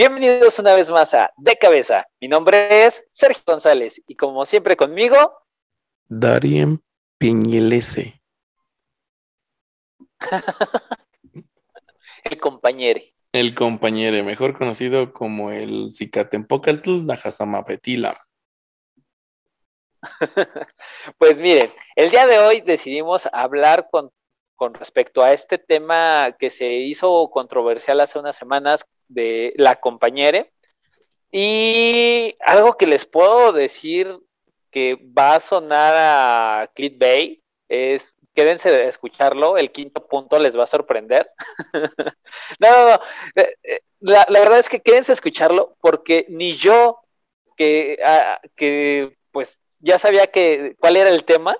Bienvenidos una vez más a De Cabeza. Mi nombre es Sergio González y como siempre conmigo, Darien Piñelese. el compañero. El compañero, mejor conocido como el Cicatempocaltl Petila. pues miren, el día de hoy decidimos hablar con con respecto a este tema que se hizo controversial hace unas semanas de la compañere. Y algo que les puedo decir que va a sonar a Bay es quédense de escucharlo, el quinto punto les va a sorprender. no, no, no. Eh, eh, la, verdad es que quédense a escucharlo porque ni yo, que, ah, que pues ya sabía que cuál era el tema,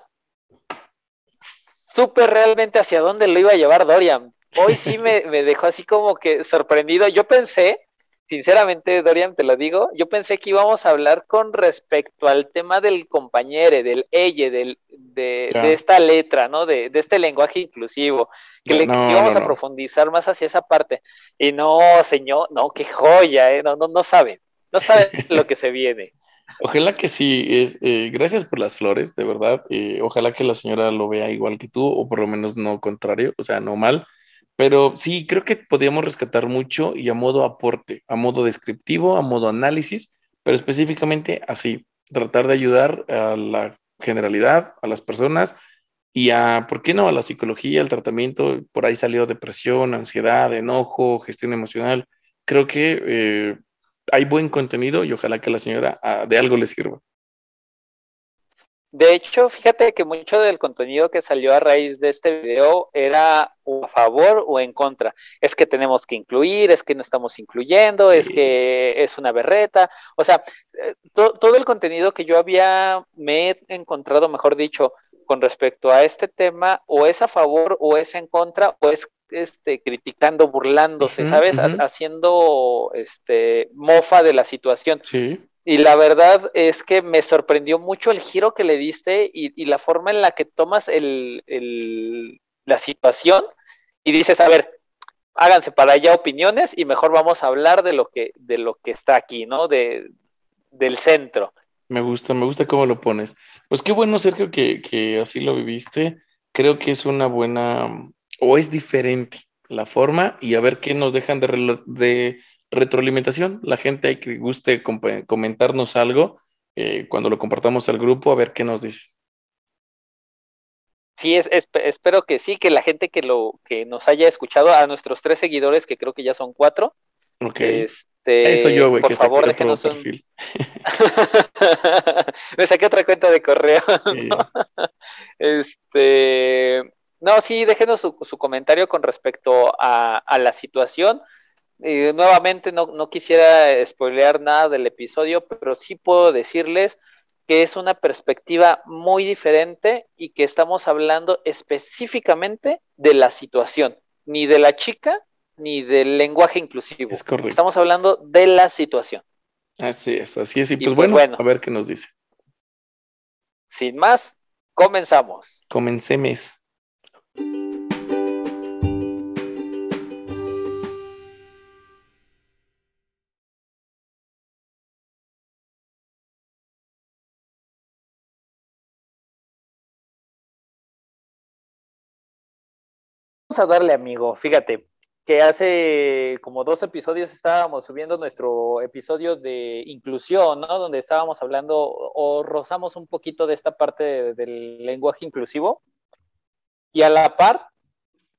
supe realmente hacia dónde lo iba a llevar Dorian. Hoy sí me, dejó así como que sorprendido. Yo pensé, sinceramente, Dorian, te lo digo, yo pensé que íbamos a hablar con respecto al tema del compañero, del ella, del, de, esta letra, ¿no? De, este lenguaje inclusivo, que, le, íbamos a profundizar más hacia esa parte. Y no, señor, no, qué joya, ¿eh? No, no, no sabe, no sabe lo que se viene. Ojalá que sí, es, eh, gracias por las flores, de verdad. Eh, ojalá que la señora lo vea igual que tú, o por lo menos no contrario, o sea, no mal. Pero sí, creo que podríamos rescatar mucho y a modo aporte, a modo descriptivo, a modo análisis, pero específicamente así, tratar de ayudar a la generalidad, a las personas y a, ¿por qué no?, a la psicología, al tratamiento. Por ahí salió depresión, ansiedad, enojo, gestión emocional. Creo que eh, hay buen contenido y ojalá que la señora ah, de algo le sirva. De hecho, fíjate que mucho del contenido que salió a raíz de este video era o a favor o en contra. Es que tenemos que incluir, es que no estamos incluyendo, es que es una berreta. O sea, eh, todo el contenido que yo había, me he encontrado, mejor dicho, con respecto a este tema, o es a favor o es en contra, o es este, criticando, burlándose, ¿sabes? Haciendo este, mofa de la situación. Sí. Y la verdad es que me sorprendió mucho el giro que le diste y, la forma en la que tomas el, la situación y dices, a ver, háganse para allá opiniones y mejor vamos a hablar de lo que, de lo que está aquí, ¿no? De, del centro. Me gusta, me gusta cómo lo pones. Pues qué bueno, Sergio, que, que así lo viviste. Creo que es una buena o es diferente la forma y a ver qué nos dejan de, retroalimentación. La gente que guste comentarnos algo eh, cuando lo compartamos al grupo, a ver qué nos dice. Sí, es, espero que sí, que la gente que lo que nos haya escuchado, a nuestros tres seguidores, que creo que ya son cuatro. Ok. Este, Eso yo, güey, por favor, déjenos un... Me saqué otra cuenta de correo. Este, no, sí, déjenos su, comentario con respecto a, la situación. Nuevamente, no, quisiera spoilear nada del episodio, pero sí puedo decirles que es una perspectiva muy diferente y que estamos hablando específicamente de la situación, ni de la chica ni del lenguaje inclusivo. Es correcto. Estamos hablando de la situación. Así es, así es. Y, pues, pues bueno, a ver qué nos dice. Sin más, comenzamos. Comencemos. A darle, amigo. Fíjate que hace como dos episodios estábamos subiendo nuestro episodio de inclusión, ¿no? Donde estábamos hablando o rozamos un poquito de esta parte del lenguaje inclusivo. Y a la par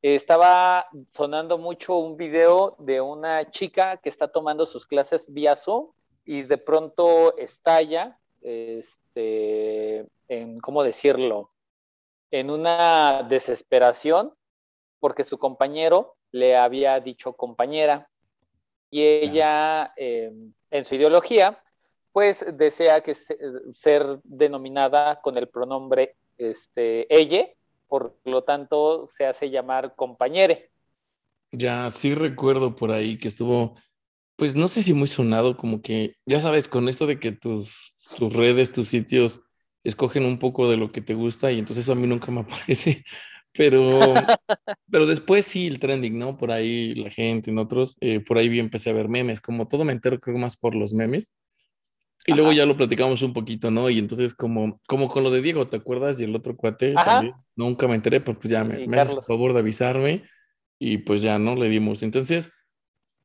estaba sonando mucho un video de una chica que está tomando sus clases vía Zoom y de pronto estalla, este, ¿cómo decirlo? En una desesperación porque su compañero le había dicho compañera. Y ella em, en su ideología pues desea que ser denominada con el pronombre este, ella, por lo tanto se hace llamar compañere. Ya, sí recuerdo por ahí que estuvo, pues no sé si muy sonado, como que, ya sabes, con esto de que tus, tus redes, tus sitios escogen un poco de lo que te gusta y entonces a mí nunca me aparece, pero, pero después sí el trending, ¿no? Por ahí la gente, en otros, eh, por ahí empecé a ver memes, como todo me entero creo más por los memes. Y luego ya lo platicamos un poquito, ¿no? Y entonces como, como con lo de Diego, ¿te acuerdas? Y el otro cuate, también, nunca me enteré, pues, pues ya me, me haces el favor de avisarme y pues ya, ¿no? Le dimos. Entonces,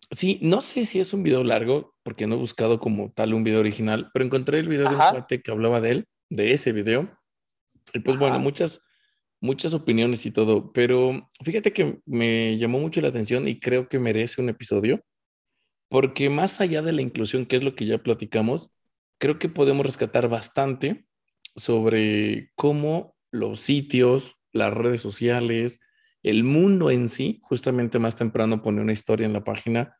sí, no sé si es un video largo, porque no he buscado como tal un video original, pero encontré el video de un cuate que hablaba de él, de ese video. Y pues bueno, muchas, muchas opiniones y todo, pero fíjate que me llamó mucho la atención y creo que merece un episodio, porque más allá de la inclusión, que es lo que ya platicamos, creo que podemos rescatar bastante sobre cómo los sitios, las redes sociales, el mundo en sí, justamente más temprano pone una historia en la página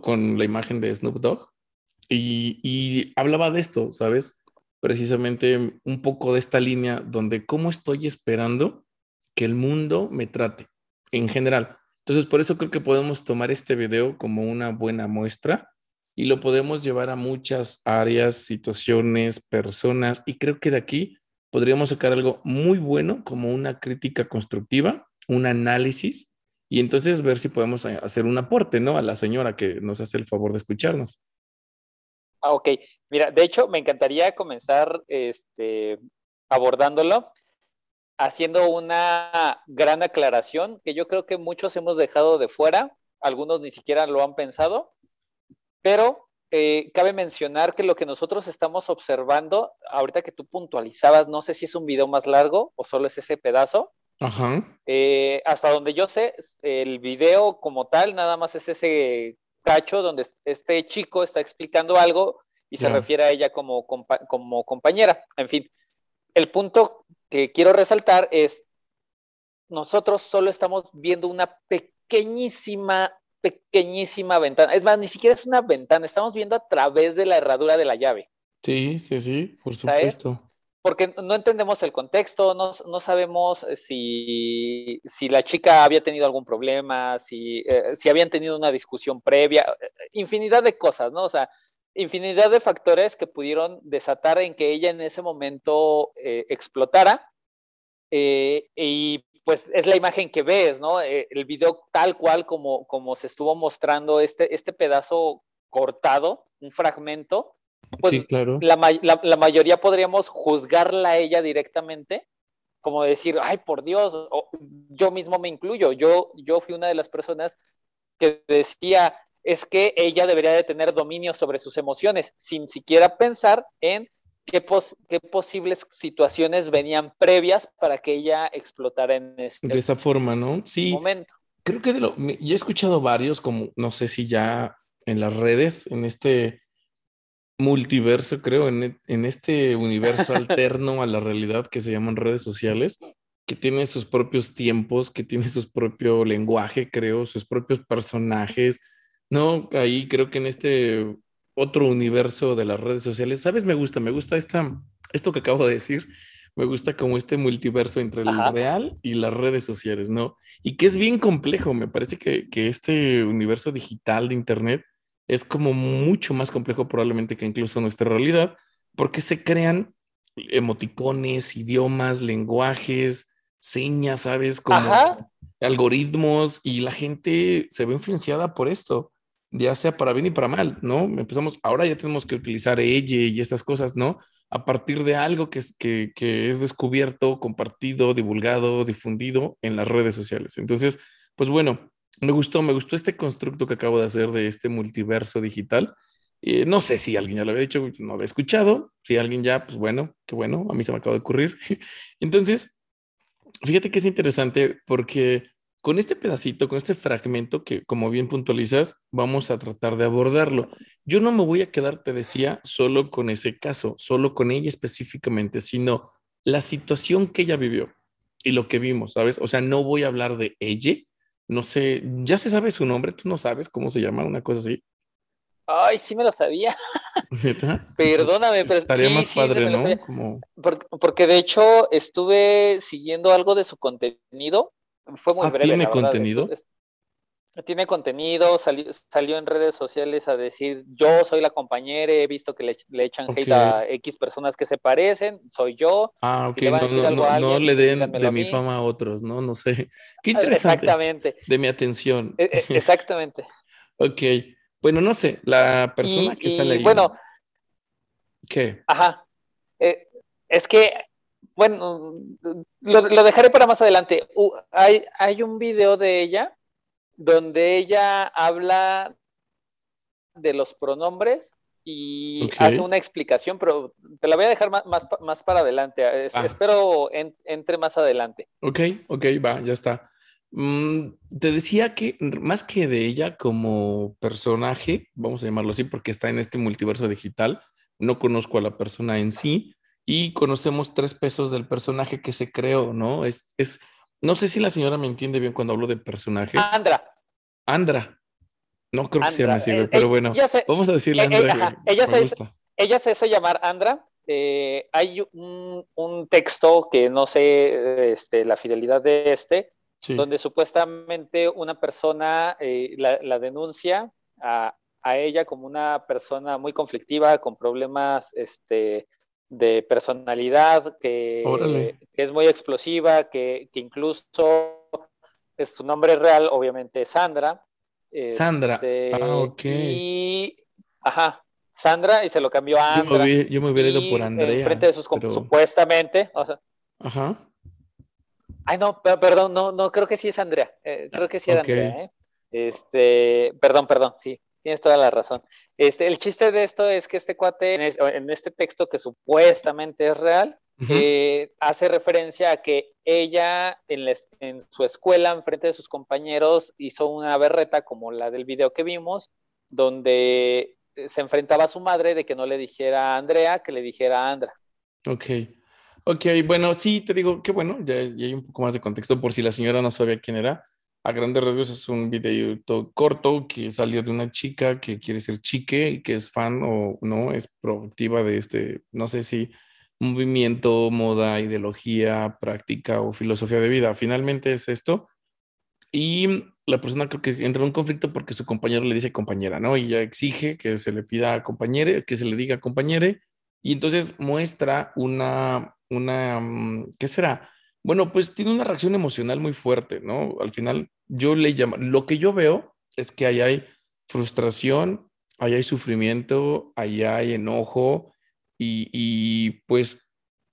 con la imagen de Snoop Dogg y, hablaba de esto, ¿sabes? Precisamente un poco de esta línea donde cómo estoy esperando que el mundo me trate en general. Entonces, por eso creo que podemos tomar este video como una buena muestra y lo podemos llevar a muchas áreas, situaciones, personas, y creo que de aquí podríamos sacar algo muy bueno como una crítica constructiva, un análisis, y entonces ver si podemos hacer un aporte, ¿no? A la señora que nos hace el favor de escucharnos. Ah, ok. Mira, de hecho, me encantaría comenzar este, abordándolo haciendo una gran aclaración que yo creo que muchos hemos dejado de fuera, algunos ni siquiera lo han pensado, pero eh, cabe mencionar que lo que nosotros estamos observando, ahorita que tú puntualizabas, no sé si es un video más largo o solo es ese pedazo. Ajá. Eh, hasta donde yo sé, el video como tal, nada más es ese cacho donde este chico está explicando algo y se refiere a ella como, como compañera. En fin, el punto que quiero resaltar es, nosotros solo estamos viendo una pequeñísima pequeñísima ventana. Es más, ni siquiera es una ventana, estamos viendo a través de la herradura de la llave. Sí, sí, sí, por supuesto. Porque no entendemos el contexto, no, no sabemos si, si, la chica había tenido algún problema, si, eh, si habían tenido una discusión previa, infinidad de cosas, ¿no? O sea, infinidad de factores que pudieron desatar en que ella en ese momento eh, explotara. Eh, y pues es la imagen que ves, ¿no? Eh, el video tal cual como, como se estuvo mostrando este, este pedazo cortado, un fragmento, pues sí, claro. la, la, mayoría podríamos juzgarla a ella directamente, como decir, ay, por Dios, yo mismo me incluyo, yo, yo fui una de las personas que decía, es que ella debería de tener dominio sobre sus emociones, sin siquiera pensar en qué, posibles situaciones venían previas para que ella explotara en ese de esa forma, ¿no? Sí. Momento. Creo que de lo, yo he escuchado varios, como no sé si ya en las redes, en este multiverso, creo, en, en este universo alterno a la realidad que se llaman redes sociales, que tiene sus propios tiempos, que tiene su propio lenguaje, creo, sus propios personajes. No, ahí creo que en este otro universo de las redes sociales. ¿Sabes? Me gusta, me gusta esta, esto que acabo de decir. Me gusta como este multiverso entre el real y las redes sociales, ¿no? Y que es bien complejo. Me parece que, que este universo digital de Internet es como mucho más complejo probablemente que incluso nuestra realidad, porque se crean emoticones, idiomas, lenguajes, señas, ¿sabes? Como algoritmos y la gente se ve influenciada por esto ya sea para bien y para mal, ¿no? Empezamos, ahora ya tenemos que utilizar ella y estas cosas, ¿no? A partir de algo que es, que, que es descubierto, compartido, divulgado, difundido en las redes sociales. Entonces, pues bueno, me gustó, me gustó este constructo que acabo de hacer de este multiverso digital. Eh, no sé si alguien ya lo había dicho, no lo había escuchado. Si alguien ya, pues bueno, qué bueno, a mí se me acaba de ocurrir. Entonces, fíjate que es interesante porque con este pedacito, con este fragmento que, como bien puntualizas, vamos a tratar de abordarlo. Yo no me voy a quedar, te decía, solo con ese caso, solo con ella específicamente, sino la situación que ella vivió y lo que vimos, ¿sabes? O sea, no voy a hablar de ella, no sé, ya se sabe su nombre, tú no sabes cómo se llama, una cosa así. Ay, sí me lo sabía. Perdóname, pero Estaría más padre, ¿no? Porque, de hecho estuve siguiendo algo de su contenido. Fue muy ah, breve. ¿Tiene contenido? Tiene contenido, salió, salió en redes sociales a decir, yo soy la compañera, he visto que le, echan hate a X personas que se parecen, soy yo. Ah, ok, no, le den de mi fama a otros, ¿no? No sé. Qué ah, interesante. Exactamente. De mi atención. E, e, exactamente. ok. Bueno, no sé, la persona que sale ahí. Bueno. ¿Qué? Ajá. Eh, es que, bueno, lo, dejaré para más adelante. hay, hay un video de ella donde ella habla de los pronombres y hace una explicación, pero te la voy a dejar más, más, para adelante. Ah. Espero entre más adelante. Ok, ok, va, ya está. Mm, te decía que más que de ella como personaje, vamos a llamarlo así porque está en este multiverso digital, no conozco a la persona en sí y conocemos tres pesos del personaje que se creó, ¿no? Es, es, no sé si la señora me entiende bien cuando hablo de personaje. Andra. Andra. No creo que se llame así, eh, pero bueno, vamos a decirle eh, eh, Andra. ella, se, ella se hace llamar Andra. hay un, un, texto que no sé este, la fidelidad de este, donde supuestamente una persona eh, la, denuncia a, ella como una persona muy conflictiva, con problemas este, de personalidad, que, es muy explosiva, que, incluso es su nombre real, obviamente, es Sandra. Sandra. Este, ah, ok. Y, ajá, Sandra, y se lo cambió a Andra. Yo me, hubiera, ido por Andrea. frente de sus, supuestamente, o sea, Ajá. Ay, no, perdón, no, no, creo que sí es Andrea. Eh, creo que sí es Andrea, ¿eh? Este, perdón, perdón, sí, tienes toda la razón. Este, el chiste de esto es que este cuate, en, este texto que supuestamente es real, eh, hace referencia a que ella en, en, su escuela, en frente de sus compañeros, hizo una berreta como la del video que vimos, donde se enfrentaba a su madre de que no le dijera a Andrea, que le dijera a Andra. Ok. Ok, bueno, sí, te digo que bueno, ya, hay un poco más de contexto por si la señora no sabía quién era. A grandes rasgos es un video corto que salió de una chica que quiere ser chique y que es fan o no, es proactiva de este, no sé si movimiento, moda, ideología, práctica o filosofía de vida. Finalmente es esto. Y la persona creo que entra en un conflicto porque su compañero le dice compañera, ¿no? Y ella exige que se le pida compañere, que se le diga compañere. Y entonces muestra una una, mm, ¿qué será? Bueno, pues tiene una reacción emocional muy fuerte, ¿no? Al final yo le llamo, lo que yo veo es que ahí hay frustración, ahí hay sufrimiento, ahí hay enojo y, pues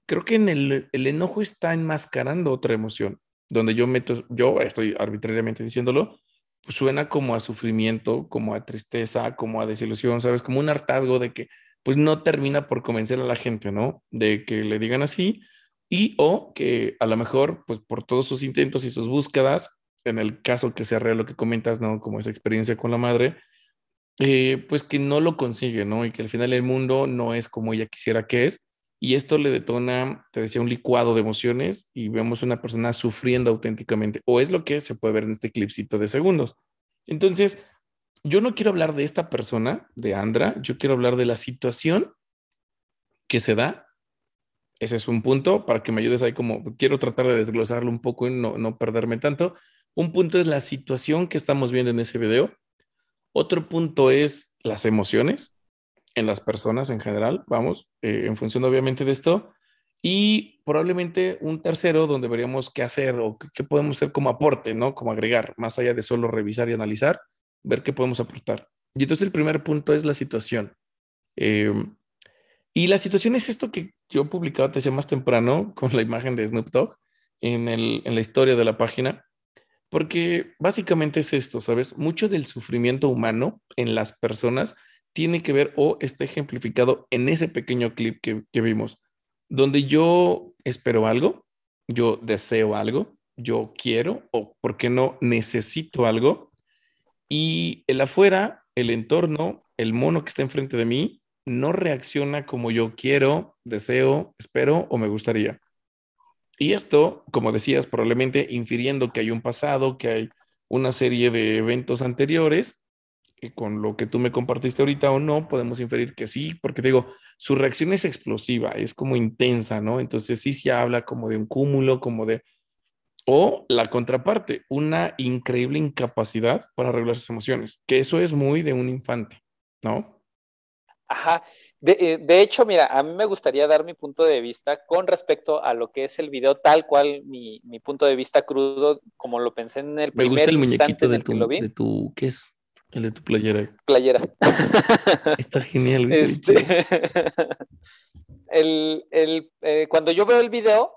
creo que en el, el, enojo está enmascarando otra emoción, donde yo meto, yo estoy arbitrariamente diciéndolo, pues suena como a sufrimiento, como a tristeza, como a desilusión, ¿sabes? Como un hartazgo de que pues no termina por convencer a la gente, ¿no? De que le digan así y o que a lo mejor, pues por todos sus intentos y sus búsquedas, en el caso que sea real lo que comentas, ¿no? Como esa experiencia con la madre, eh, pues que no lo consigue, ¿no? Y que al final el mundo no es como ella quisiera que es. Y esto le detona, te decía, un licuado de emociones y vemos una persona sufriendo auténticamente. O es lo que se puede ver en este clipcito de segundos. Entonces, yo no quiero hablar de esta persona, de Andra, yo quiero hablar de la situación que se da. Ese es un punto para que me ayudes ahí como, quiero tratar de desglosarlo un poco y no, no perderme tanto. Un punto es la situación que estamos viendo en ese video. Otro punto es las emociones en las personas en general, vamos, eh, en función obviamente de esto. Y probablemente un tercero donde veríamos qué hacer o qué podemos hacer como aporte, ¿no? Como agregar, más allá de solo revisar y analizar ver qué podemos aportar. Y entonces el primer punto es la situación. Em, y la situación es esto que yo publicaba, te decía más temprano, con la imagen de Snoop Dogg en, en la historia de la página, porque básicamente es esto, ¿sabes? Mucho del sufrimiento humano en las personas tiene que ver o está ejemplificado en ese pequeño clip que, que vimos, donde yo espero algo, yo deseo algo, yo quiero o, ¿por qué no, necesito algo? Y el afuera, el entorno, el mono que está enfrente de mí, no reacciona como yo quiero, deseo, espero o me gustaría. Y esto, como decías, probablemente infiriendo que hay un pasado, que hay una serie de eventos anteriores, con lo que tú me compartiste ahorita o no, podemos inferir que sí, porque te digo, su reacción es explosiva, es como intensa, ¿no? Entonces sí se habla como de un cúmulo, como de... O la contraparte, una increíble incapacidad para regular sus emociones, que eso es muy de un infante, ¿no? Ajá. De, eh, de, hecho, mira, a mí me gustaría dar mi punto de vista con respecto a lo que es el video, tal cual mi, mi punto de vista crudo, como lo pensé en el me primer gusta el muñequito de tu, de tu, ¿qué es? El de tu playera. Playera. Está genial. Este, el, el, eh, cuando yo veo el video,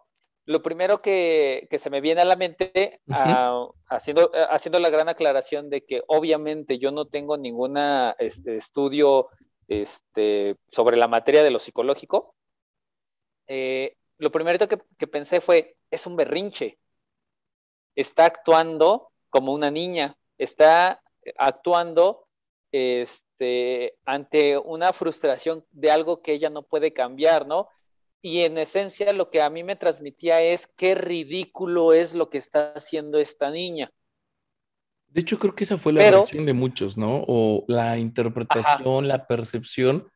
lo primero que, que se me viene a la mente, ah, haciendo, eh, haciendo la gran aclaración de que obviamente yo no tengo ningún estudio este, sobre la materia de lo psicológico, eh, lo primero que, pensé fue, es un berrinche. Está actuando como una niña, está actuando este, ante una frustración de algo que ella no puede cambiar, ¿no? Y en esencia lo que a mí me transmitía es qué ridículo es lo que está haciendo esta niña. De hecho, creo que esa fue la Pero- reacción de muchos, ¿no? O la interpretación, la percepción,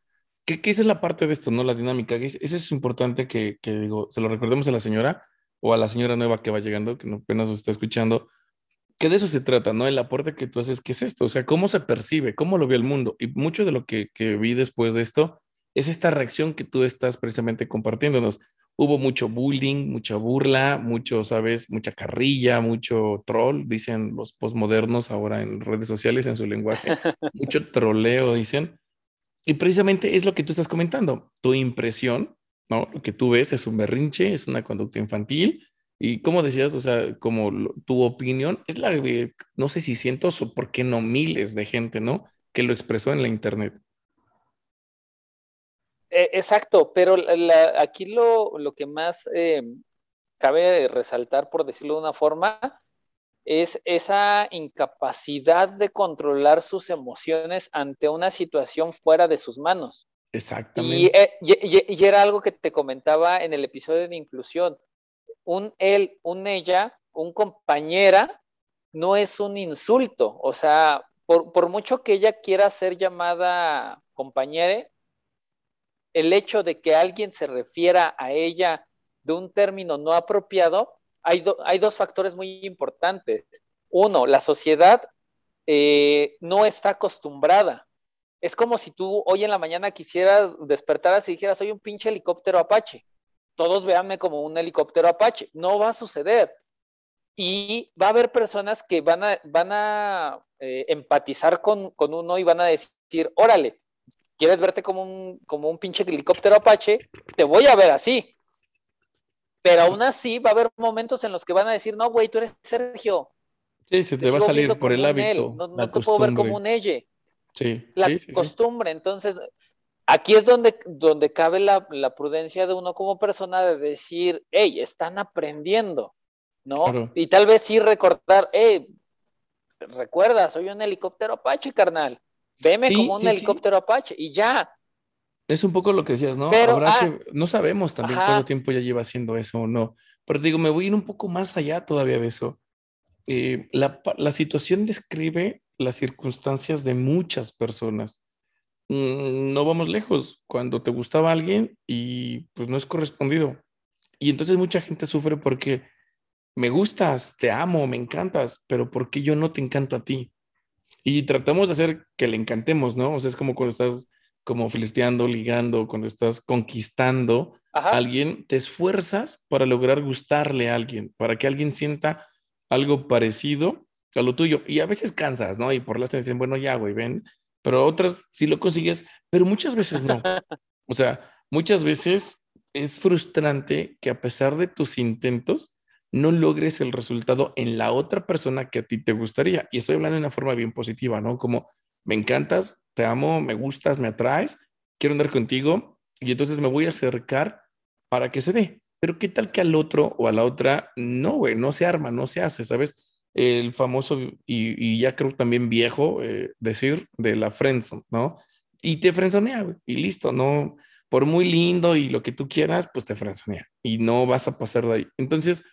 que, que esa es la parte de esto, ¿no? La dinámica. que es- Eso es importante que, que, digo, se lo recordemos a la señora o a la señora nueva que va llegando, que apenas nos está escuchando, que de eso se trata, ¿no? El aporte que tú haces, ¿qué es esto? O sea, ¿cómo se percibe? ¿Cómo lo ve el mundo? Y mucho de lo que, que vi después de esto es esta reacción que tú estás precisamente compartiéndonos. Hubo mucho bullying, mucha burla, mucho, ¿sabes? Mucha carrilla, mucho troll, dicen los posmodernos ahora en redes sociales, en su lenguaje. mucho troleo, dicen. Y precisamente es lo que tú estás comentando. Tu impresión, ¿no? Lo que tú ves es un berrinche, es una conducta infantil. Y como decías, o sea, como lo- tu opinión es la de, no sé si cientos o por qué no miles de gente, ¿no? Que lo expresó en la internet. Eh, exacto, pero la- aquí lo, lo que más eh, cabe resaltar, por decirlo de una forma, es esa incapacidad de controlar sus emociones ante una situación fuera de sus manos. Exactamente. eh, y- y- y era algo que te comentaba en el episodio de inclusión. Un él, un ella, un compañera, no es un insulto. O sea, por, por mucho que ella quiera ser llamada compañere, el hecho de que alguien se refiera a ella de un término no apropiado, hay, do- hay dos factores muy importantes. Uno, la sociedad eh, no está acostumbrada. Es como si tú hoy en la mañana quisieras despertaras y dijeras, soy un pinche helicóptero Apache. Todos véanme como un helicóptero Apache. No va a suceder. Y va a haber personas que van a, van a eh, empatizar con, con uno y van a decir, órale, ¿quieres verte como un, como un pinche helicóptero Apache? Te voy a ver así. Pero aún así va a haber momentos en los que van a decir, no, güey, tú eres Sergio. Sí, se Te te va a salir por el hábito, No, te puedo ver como un ella Sí, la sí, sí, sí. costumbre. Entonces, aquí es donde, donde cabe la, la prudencia de uno como persona de decir, hey, están aprendiendo, ¿no? Claro. Y tal vez sí recordar, hey, recuerda, soy un helicóptero Apache, carnal. Veme Sí, como un sí, sí. helicóptero Apache y ya. Es un poco lo que decías, ¿no? Pero, Habrá ah, que, no sabemos también ajá. cuánto tiempo ya lleva haciendo eso o no. Pero digo, me voy a ir un poco más allá todavía de eso. Eh, la situación describe las circunstancias de muchas personas. Mm, no vamos lejos. Cuando te gustaba alguien y pues no es correspondido. Y entonces mucha gente sufre porque me gustas, te amo, me encantas, pero ¿por qué yo no te encanto a ti? Y tratamos de hacer que le encantemos, ¿no? O sea, es como cuando estás como flirteando, ligando, cuando estás conquistando Ajá. a alguien, te esfuerzas para lograr gustarle a alguien, para que alguien sienta algo parecido a lo tuyo. Y a veces cansas, ¿no? Y por las te dicen, bueno, ya, güey, ven. Pero otras sí lo consigues, pero muchas veces no. O sea, muchas veces es frustrante que a pesar de tus intentos, no logres el resultado en la otra persona que a ti te gustaría. Y estoy hablando de una forma bien positiva, ¿no? Como me encantas, te amo, me gustas, me atraes, quiero andar contigo y entonces me voy a acercar para que se dé. Pero qué tal que al otro o a la otra, no, güey, no se arma, no se hace, ¿sabes? El famoso y, ya creo también viejo eh, decir de la friendzone, ¿no? Y te frenzonea, güey, y listo, no, por muy lindo y lo que tú quieras, pues te frenzonea y no vas a pasar de ahí. Entonces,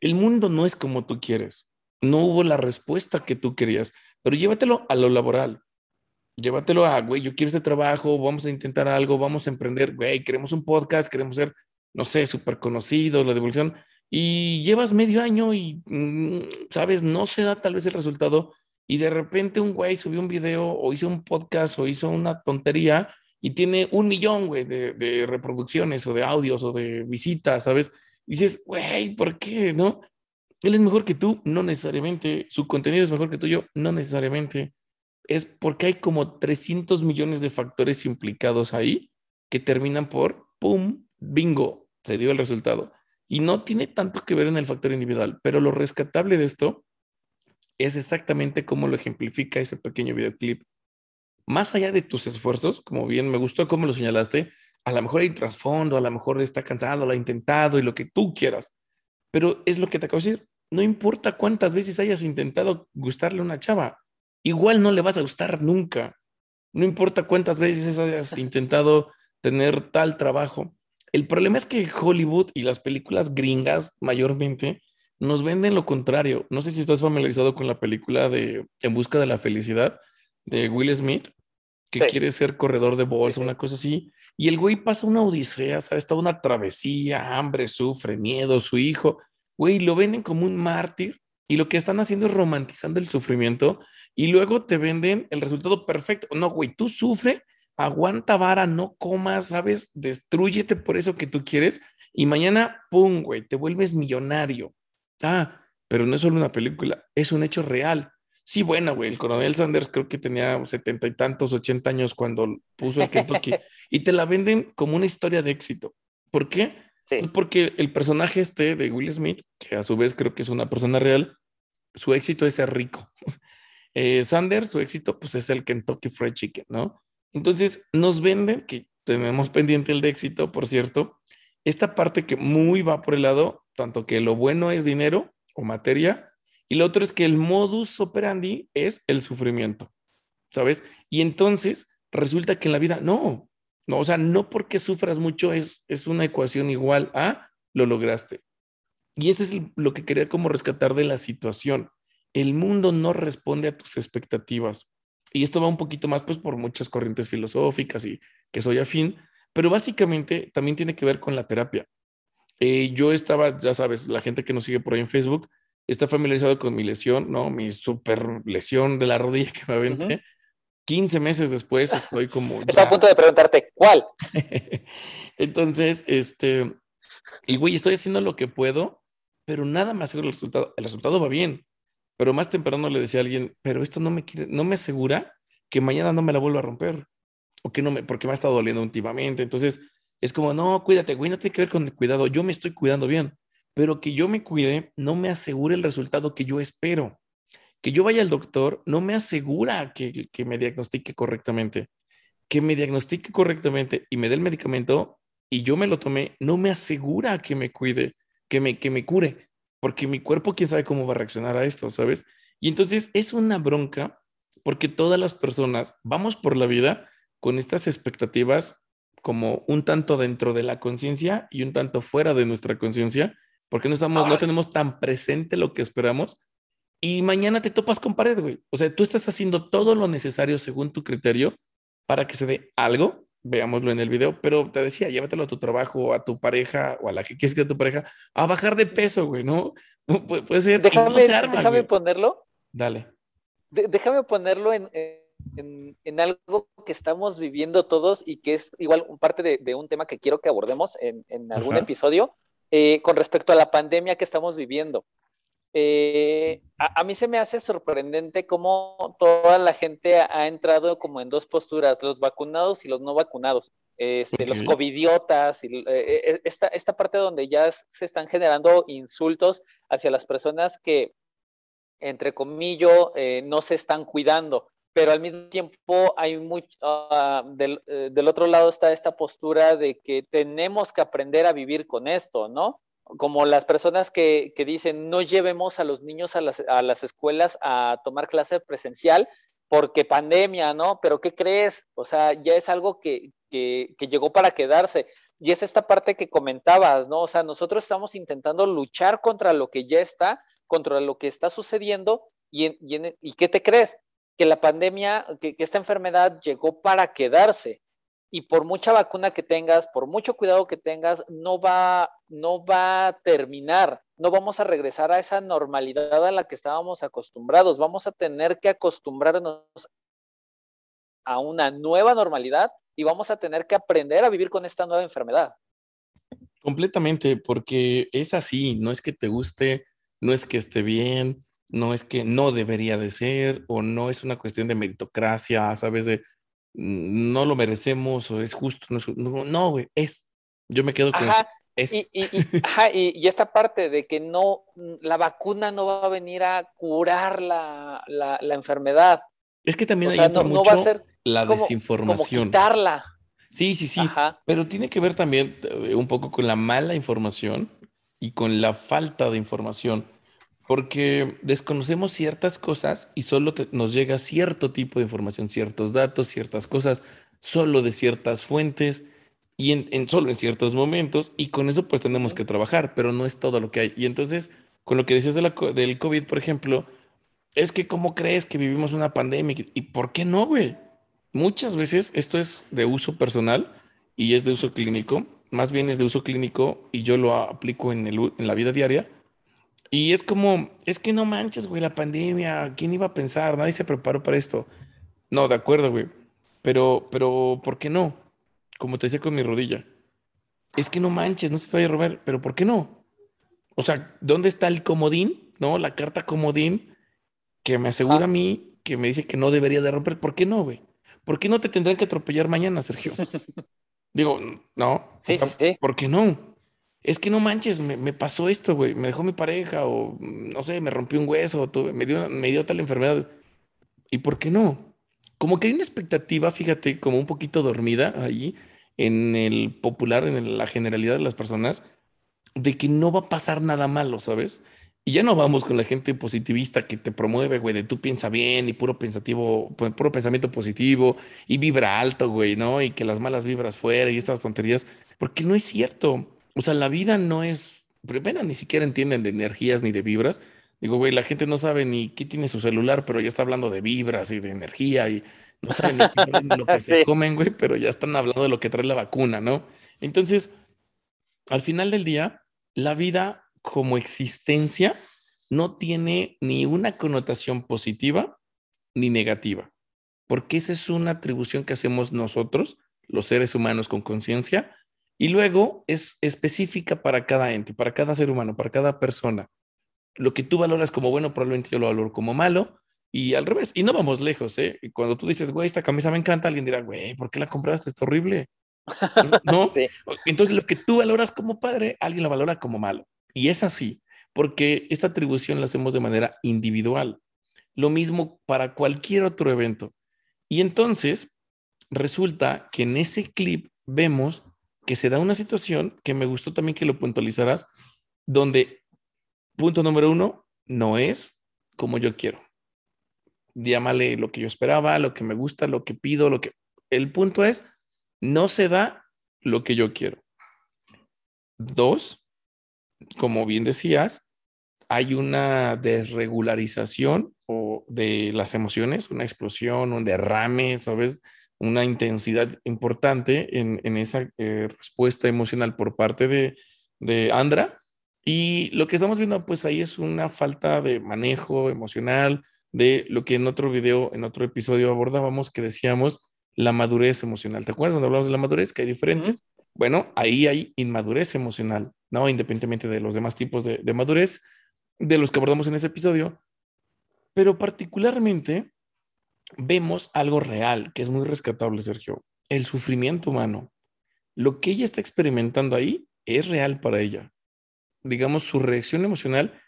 el mundo no es como tú quieres. No hubo la respuesta que tú querías, pero llévatelo a lo laboral. Llévatelo a, güey, yo quiero este trabajo, vamos a intentar algo, vamos a emprender, güey, queremos un podcast, queremos ser, no sé, súper conocidos, la divulgación, y llevas medio año y, mm, sabes, no se da tal vez el resultado, y de repente un güey subió un video o hizo un podcast o hizo una tontería y tiene un millón, güey, de, de reproducciones o de audios o de visitas, ¿sabes? Dices, güey, ¿por qué? ¿No? Él es mejor que tú, no necesariamente. Su contenido es mejor que tuyo, no necesariamente. Es porque hay como 300 millones de factores implicados ahí que terminan por, ¡pum!, bingo, se dio el resultado. Y no tiene tanto que ver en el factor individual, pero lo rescatable de esto es exactamente como lo ejemplifica ese pequeño videoclip. Más allá de tus esfuerzos, como bien me gustó cómo lo señalaste, a lo mejor hay trasfondo, a lo mejor está cansado, lo ha intentado y lo que tú quieras, pero es lo que te acabo de decir. No importa cuántas veces hayas intentado gustarle a una chava, igual no le vas a gustar nunca. No importa cuántas veces hayas intentado tener tal trabajo. El problema es que Hollywood y las películas gringas mayormente nos venden lo contrario. No sé si estás familiarizado con la película de En busca de la felicidad de Will Smith, que quiere ser corredor de bolsa, una cosa así. Y el güey pasa una odisea, ¿sabes? Toda una travesía, hambre, sufre, miedo, su hijo. Güey, lo venden como un mártir y lo que están haciendo es romantizando el sufrimiento y luego te venden el resultado perfecto. No, güey, tú sufre, aguanta vara, no comas, ¿sabes? Destrúyete por eso que tú quieres y mañana, ¡pum, güey! Te vuelves millonario. Ah, pero no es solo una película, es un hecho real. Sí, bueno, güey, el coronel Sanders creo que tenía setenta y tantos, ochenta años cuando puso el Kentucky y te la venden como una historia de éxito. ¿Por qué? Pues porque el personaje este de Will Smith, que a su vez creo que es una persona real, su éxito es ser rico. Eh, Sanders, su éxito, pues es el Kentucky Fried Chicken, ¿no? Entonces nos venden, que tenemos pendiente el de éxito, por cierto, esta parte que muy va por el lado, tanto que lo bueno es dinero o materia, y lo otro es que el modus operandi es el sufrimiento, ¿sabes? Y entonces resulta que en la vida, no, no, o sea, no porque sufras mucho es, es una ecuación igual a lo lograste. Y esto es lo que quería como rescatar de la situación. El mundo no responde a tus expectativas. Y esto va un poquito más pues por muchas corrientes filosóficas y que soy afín, pero básicamente también tiene que ver con la terapia. Eh, yo estaba, ya sabes, la gente que nos sigue por ahí en Facebook, está familiarizado con mi lesión, ¿no? Mi super lesión de la rodilla que me aventé. 15 meses después estoy como... Está a punto de preguntarte, ¿cuál? Entonces, este, y güey, estoy haciendo lo que puedo, pero nada más asegura el resultado. El resultado va bien, pero más temprano le decía a alguien, pero esto no me, quiere, no me asegura que mañana no me la vuelva a romper, o que no me, porque me ha estado doliendo últimamente. Entonces, es como, no, cuídate, güey, no tiene que ver con el cuidado, yo me estoy cuidando bien pero que yo me cuide no me asegura el resultado que yo espero. Que yo vaya al doctor no me asegura que, me diagnostique correctamente. Que me diagnostique correctamente y me dé el medicamento y yo me lo tomé, no me asegura que me cuide, que me, que me cure, porque mi cuerpo quién sabe cómo va a reaccionar a esto, ¿sabes? Y entonces es una bronca porque todas las personas vamos por la vida con estas expectativas como un tanto dentro de la conciencia y un tanto fuera de nuestra conciencia porque no estamos, no tenemos tan presente lo que esperamos y mañana te topas con pared, güey. O sea, tú estás haciendo todo lo necesario según tu criterio para que se dé algo, veámoslo en el video, pero te decía, llévatelo a tu trabajo, a tu pareja o a la que quieres que a tu pareja, a bajar de peso, güey, ¿no? puede ser. Déjame, déjame ponerlo. Dale. déjame ponerlo en, en, en, algo que estamos viviendo todos y que es igual parte de, de un tema que quiero que abordemos en, en algún episodio eh, con respecto a la pandemia que estamos viviendo. Eh, a, mí se me hace sorprendente cómo toda la gente ha, entrado como en dos posturas, los vacunados y los no vacunados, este, los covidiotas, y, eh, esta, esta parte donde ya se están generando insultos hacia las personas que, entre comillas, no se están cuidando pero al mismo tiempo hay mucho, ah, eh, del, otro lado está esta postura de que tenemos que aprender a vivir con esto, ¿no? Como las personas que, dicen no llevemos a los niños a las, escuelas a tomar clase presencial porque pandemia, ¿no? Pero ¿qué crees? O sea, ya es algo que, que, llegó para quedarse. Y es esta parte que comentabas, ¿no? O sea, nosotros estamos intentando luchar contra lo que ya está, contra lo que está sucediendo, y, y, ¿y qué te crees? que la pandemia, que, que esta enfermedad llegó para quedarse y por mucha vacuna que tengas, por mucho cuidado que tengas, no va, no va a terminar. No vamos a regresar a esa normalidad a la que estábamos acostumbrados. Vamos a tener que acostumbrarnos a una nueva normalidad y vamos a tener que aprender a vivir con esta nueva enfermedad. Completamente, porque es así, no es que te guste, no es que esté bien, no es que no debería de ser, o no es una cuestión de meritocracia, sabes, de no lo merecemos o es justo. No, güey, es. Yo me quedo con eso. Es. Y, y, esta parte de que no, la vacuna no va a venir a curar la, enfermedad. Es que también hay mucho va a ser la desinformación. Como quitarla. Sí, sí, sí. Pero tiene que ver también eh, un poco con la mala información y con la falta de información porque desconocemos ciertas cosas y solo nos llega cierto tipo de información, ciertos datos, ciertas cosas, solo de ciertas fuentes y en, solo en ciertos momentos, y con eso pues tenemos que trabajar, pero no es todo lo que hay. Y entonces, con lo que decías de la, del COVID, por ejemplo, es que ¿cómo crees que vivimos una pandemia? ¿Y por qué no, güey? Muchas veces esto es de uso personal y es de uso clínico, más bien es de uso clínico y yo lo aplico en, el, en la vida diaria y es como, es que no manches, güey, la pandemia, ¿quién iba a pensar? Nadie se preparó para esto. No, de acuerdo, güey. Pero, pero, ¿por qué no? Como te decía con mi rodilla. Es que no manches, no se te vaya a romper, pero ¿por qué no? O sea, ¿dónde está el comodín? ¿No? La carta comodín que me asegura a mí, que me dice que no debería de romper. ¿Por qué no, güey? ¿Por qué no te tendrán que atropellar mañana, Sergio? Digo, no. Sí, sí. ¿Por qué no? Es que no manches, me, pasó esto, güey, me dejó mi pareja o no sé, me rompió un hueso, me, dio, me dio tal enfermedad. ¿Y por qué no? Como que hay una expectativa, fíjate, como un poquito dormida ahí en el popular, en la generalidad de las personas, de que no va a pasar nada malo, ¿sabes? Y ya no vamos con la gente positivista que te promueve, güey, de tú piensa bien y puro pensativo, puro pensamiento positivo y vibra alto, güey, ¿no? Y que las malas vibras fuera y estas tonterías, porque no es cierto. O sea, la vida no es, primero ni siquiera entienden de energías ni de vibras. Digo, güey, la gente no sabe ni qué tiene su celular, pero ya está hablando de vibras y de energía y no saben ni lo que se comen, güey, pero ya están hablando de lo que trae la vacuna, ¿no? Entonces, al final del día, la vida como existencia no tiene ni una connotación positiva ni negativa, porque esa es una atribución que hacemos nosotros, los seres humanos con conciencia, y luego es específica para cada ente, para cada ser humano, para cada persona. Lo que tú valoras como bueno, probablemente yo lo valoro como malo. Y al revés, y no vamos lejos, ¿eh? Cuando tú dices, güey, esta camisa me encanta, alguien dirá, güey, ¿por qué la compraste? Está horrible. ¿No? sí. Entonces, lo que tú valoras como padre, alguien lo valora como malo. Y es así, porque esta atribución la hacemos de manera individual. Lo mismo para cualquier otro evento. Y entonces, resulta que en ese clip vemos que se da una situación que me gustó también que lo puntualizaras, donde punto número uno no es como yo quiero. Llámale lo que yo esperaba, lo que me gusta, lo que pido, lo que... El punto es, no se da lo que yo quiero. Dos, como bien decías, hay una desregularización o de las emociones, una explosión, un derrame, ¿sabes? Una intensidad importante en, esa eh, respuesta emocional por parte de, de Andra. Y lo que estamos viendo, pues ahí es una falta de manejo emocional de lo que en otro video, en otro episodio abordábamos, que decíamos la madurez emocional. ¿Te acuerdas cuando hablamos de la madurez? Que hay diferentes. Bueno, ahí hay inmadurez emocional, ¿no? Independientemente de los demás tipos de, de madurez de los que abordamos en ese episodio. Pero particularmente vemos algo real, que es muy rescatable, Sergio, el sufrimiento humano. Lo que ella está experimentando ahí es real para ella. Digamos, su reacción emocional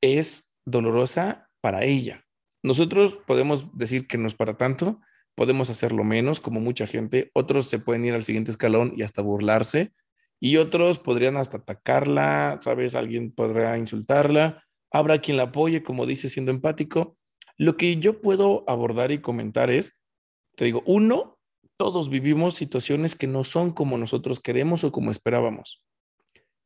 es dolorosa para ella. Nosotros podemos decir que no es para tanto, podemos hacerlo menos, como mucha gente. Otros se pueden ir al siguiente escalón y hasta burlarse. Y otros podrían hasta atacarla, ¿sabes? Alguien podrá insultarla. Habrá quien la apoye, como dice, siendo empático. Lo que yo puedo abordar y comentar es, te digo, uno, todos vivimos situaciones que no son como nosotros queremos o como esperábamos.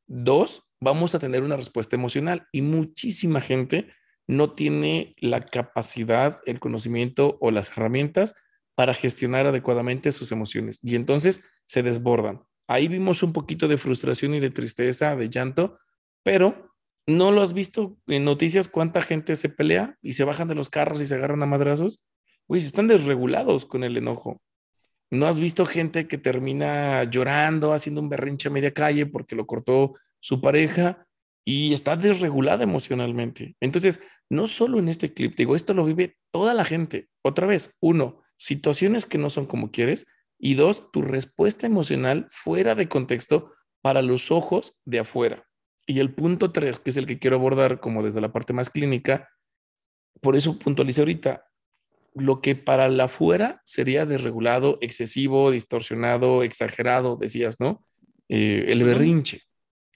Dos, vamos a tener una respuesta emocional y muchísima gente no tiene la capacidad, el conocimiento o las herramientas para gestionar adecuadamente sus emociones y entonces se desbordan. Ahí vimos un poquito de frustración y de tristeza, de llanto, pero ¿no lo has visto en noticias cuánta gente se pelea y se bajan de los carros y se agarran a madrazos? Uy, están desregulados con el enojo. ¿No has visto gente que termina llorando, haciendo un berrinche a media calle porque lo cortó su pareja y está desregulada emocionalmente? Entonces, no solo en este clip, digo, esto lo vive toda la gente. Otra vez, uno, situaciones que no son como quieres y dos, tu respuesta emocional fuera de contexto para los ojos de afuera. Y el punto tres, que es el que quiero abordar como desde la parte más clínica, por eso puntualice ahorita, lo que para la fuera sería desregulado, excesivo, distorsionado, exagerado, decías, ¿no? Eh, el berrinche.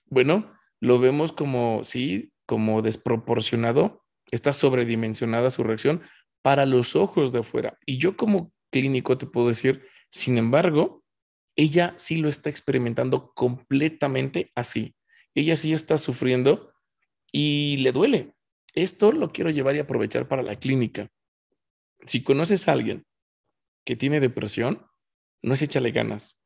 Bueno, lo vemos como, sí, como desproporcionado, está sobredimensionada su reacción para los ojos de afuera. Y yo como clínico te puedo decir, sin embargo, ella sí lo está experimentando completamente así. Ella sí está sufriendo y le duele. Esto lo quiero llevar y aprovechar para la clínica si conoces a alguien que tiene depresión, no es échale ganas.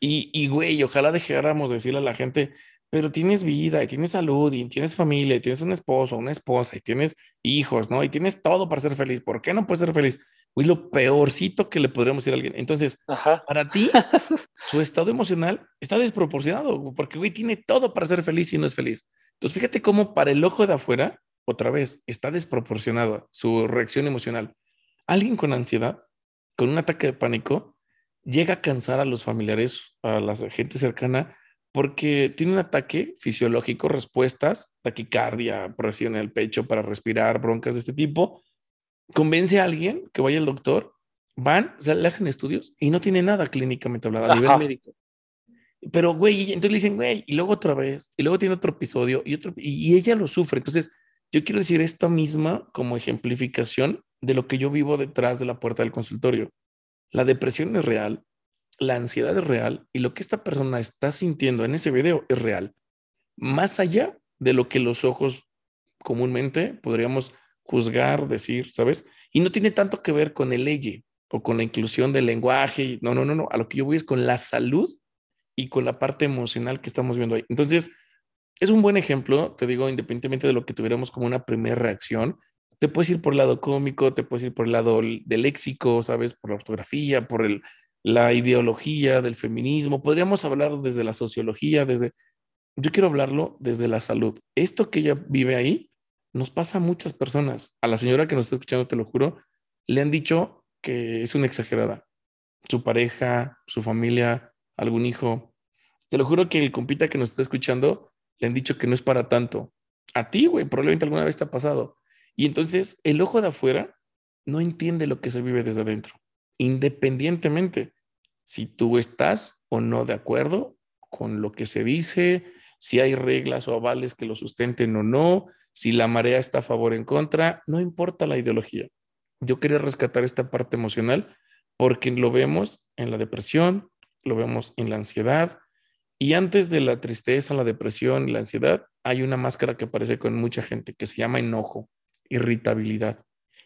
Y, y, güey, ojalá dejáramos decirle a la gente, pero tienes vida, y tienes salud, y tienes familia, y tienes un esposo, una esposa, y tienes hijos, ¿no? Y tienes todo para ser feliz. ¿Por qué no puedes ser feliz? Güey, lo peorcito que le podríamos decir a alguien. Entonces, para ti, su estado emocional está desproporcionado, porque, güey, tiene todo para ser feliz y no es feliz. Entonces, fíjate cómo para el ojo de afuera, otra vez, está desproporcionada su reacción emocional. Alguien con ansiedad, con un ataque de pánico, llega a cansar a los familiares, a la gente cercana, porque tiene un ataque fisiológico, respuestas, taquicardia, presión en el pecho para respirar, broncas de este tipo. Convence a alguien que vaya al doctor, van, o sea, le hacen estudios y no tiene nada clínicamente hablado a nivel médico. Pero, güey, entonces le dicen, güey, y luego otra vez, y luego tiene otro episodio, y otro, y ella lo sufre. Entonces, yo quiero decir esto misma como ejemplificación de lo que yo vivo detrás de la puerta del consultorio. La depresión es real, la ansiedad es real y lo que esta persona está sintiendo en ese video es real. Más allá de lo que los ojos comúnmente podríamos juzgar, decir, ¿sabes? Y no tiene tanto que ver con el ley o con la inclusión del lenguaje. No, no, no, no. A lo que yo voy es con la salud y con la parte emocional que estamos viendo ahí. Entonces, es un buen ejemplo, te digo, independientemente de lo que tuviéramos como una primera reacción, te puedes ir por el lado cómico, te puedes ir por el lado del léxico, ¿sabes? Por la ortografía, por el, la ideología del feminismo. Podríamos hablar desde la sociología, desde... Yo quiero hablarlo desde la salud. Esto que ella vive ahí nos pasa a muchas personas. A la señora que nos está escuchando, te lo juro, le han dicho que es una exagerada. Su pareja, su familia, algún hijo. Te lo juro que el compita que nos está escuchando le han dicho que no es para tanto. A ti, güey, probablemente alguna vez te ha pasado. Y entonces el ojo de afuera no entiende lo que se vive desde adentro, independientemente si tú estás o no de acuerdo con lo que se dice, si hay reglas o avales que lo sustenten o no, si la marea está a favor o en contra, no importa la ideología. Yo quería rescatar esta parte emocional porque lo vemos en la depresión, lo vemos en la ansiedad, y antes de la tristeza, la depresión y la ansiedad, hay una máscara que aparece con mucha gente que se llama enojo, irritabilidad.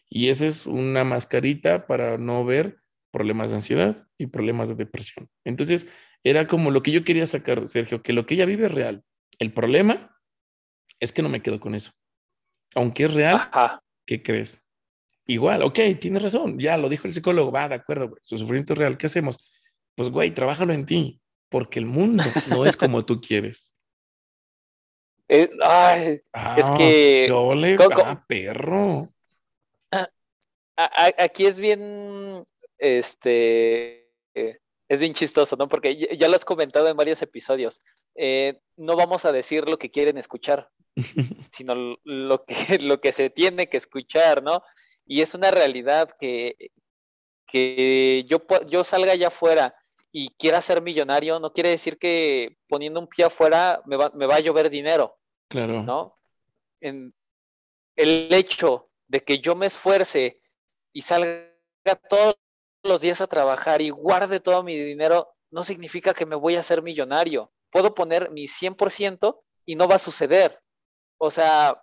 Y esa es una mascarita para no ver problemas de ansiedad y problemas de depresión. Entonces, era como lo que yo quería sacar, Sergio, que lo que ella vive es real. El problema es que no me quedo con eso. Aunque es real, ¿qué crees? Igual, ok, tienes razón, ya lo dijo el psicólogo, va, de acuerdo, su sufrimiento es real, ¿qué hacemos? Pues, güey, trabájalo en ti, porque el mundo no es como tú quieres. Eh, es ah, que. Yo le perro. Ah, aquí es bien. Este. es bien chistoso, ¿no? Porque ya, lo has comentado en varios episodios. Eh, no vamos a decir lo que quieren escuchar, sino lo que, lo que se tiene que escuchar, ¿no? Y es una realidad que, que yo, yo salga allá afuera y quiera ser millonario, no quiere decir que poniendo un pie afuera me va, me va a llover dinero. Claro. ¿No? En el hecho de que yo me esfuerce y salga todos los días a trabajar y guarde todo mi dinero, no significa que me voy a ser millonario. Puedo poner mi 100% y no va a suceder. O sea,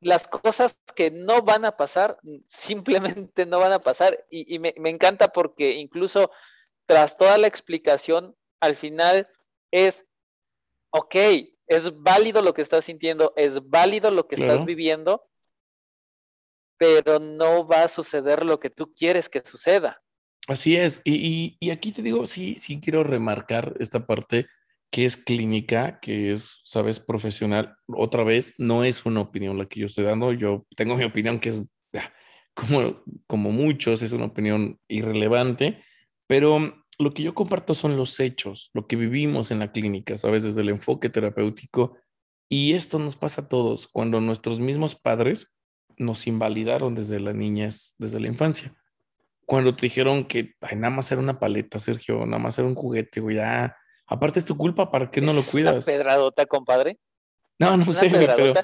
las cosas que no van a pasar, simplemente no van a pasar. Y, me, me, encanta porque incluso tras toda la explicación, al final es, ok, es válido lo que estás sintiendo, es válido lo que estás viviendo, pero no va a suceder lo que tú quieres que suceda. Así es. Y, y, aquí te digo, sí, sí quiero remarcar esta parte que es clínica, que es, sabes, profesional. Otra vez, no es una opinión la que yo estoy dando. Yo tengo mi opinión que es, ah, como, como muchos, es una opinión irrelevante, pero lo que yo comparto son los hechos, lo que vivimos en la clínica, sabes, desde el enfoque terapéutico. Y esto nos pasa a todos cuando nuestros mismos padres nos invalidaron desde la niñez, desde la infancia. Cuando te dijeron que nada más era una paleta, Sergio, nada más era un juguete, güey, ya. Aparte es tu culpa, ¿para qué no lo cuidas? ¿Es pedradota, compadre? No, no sé, pero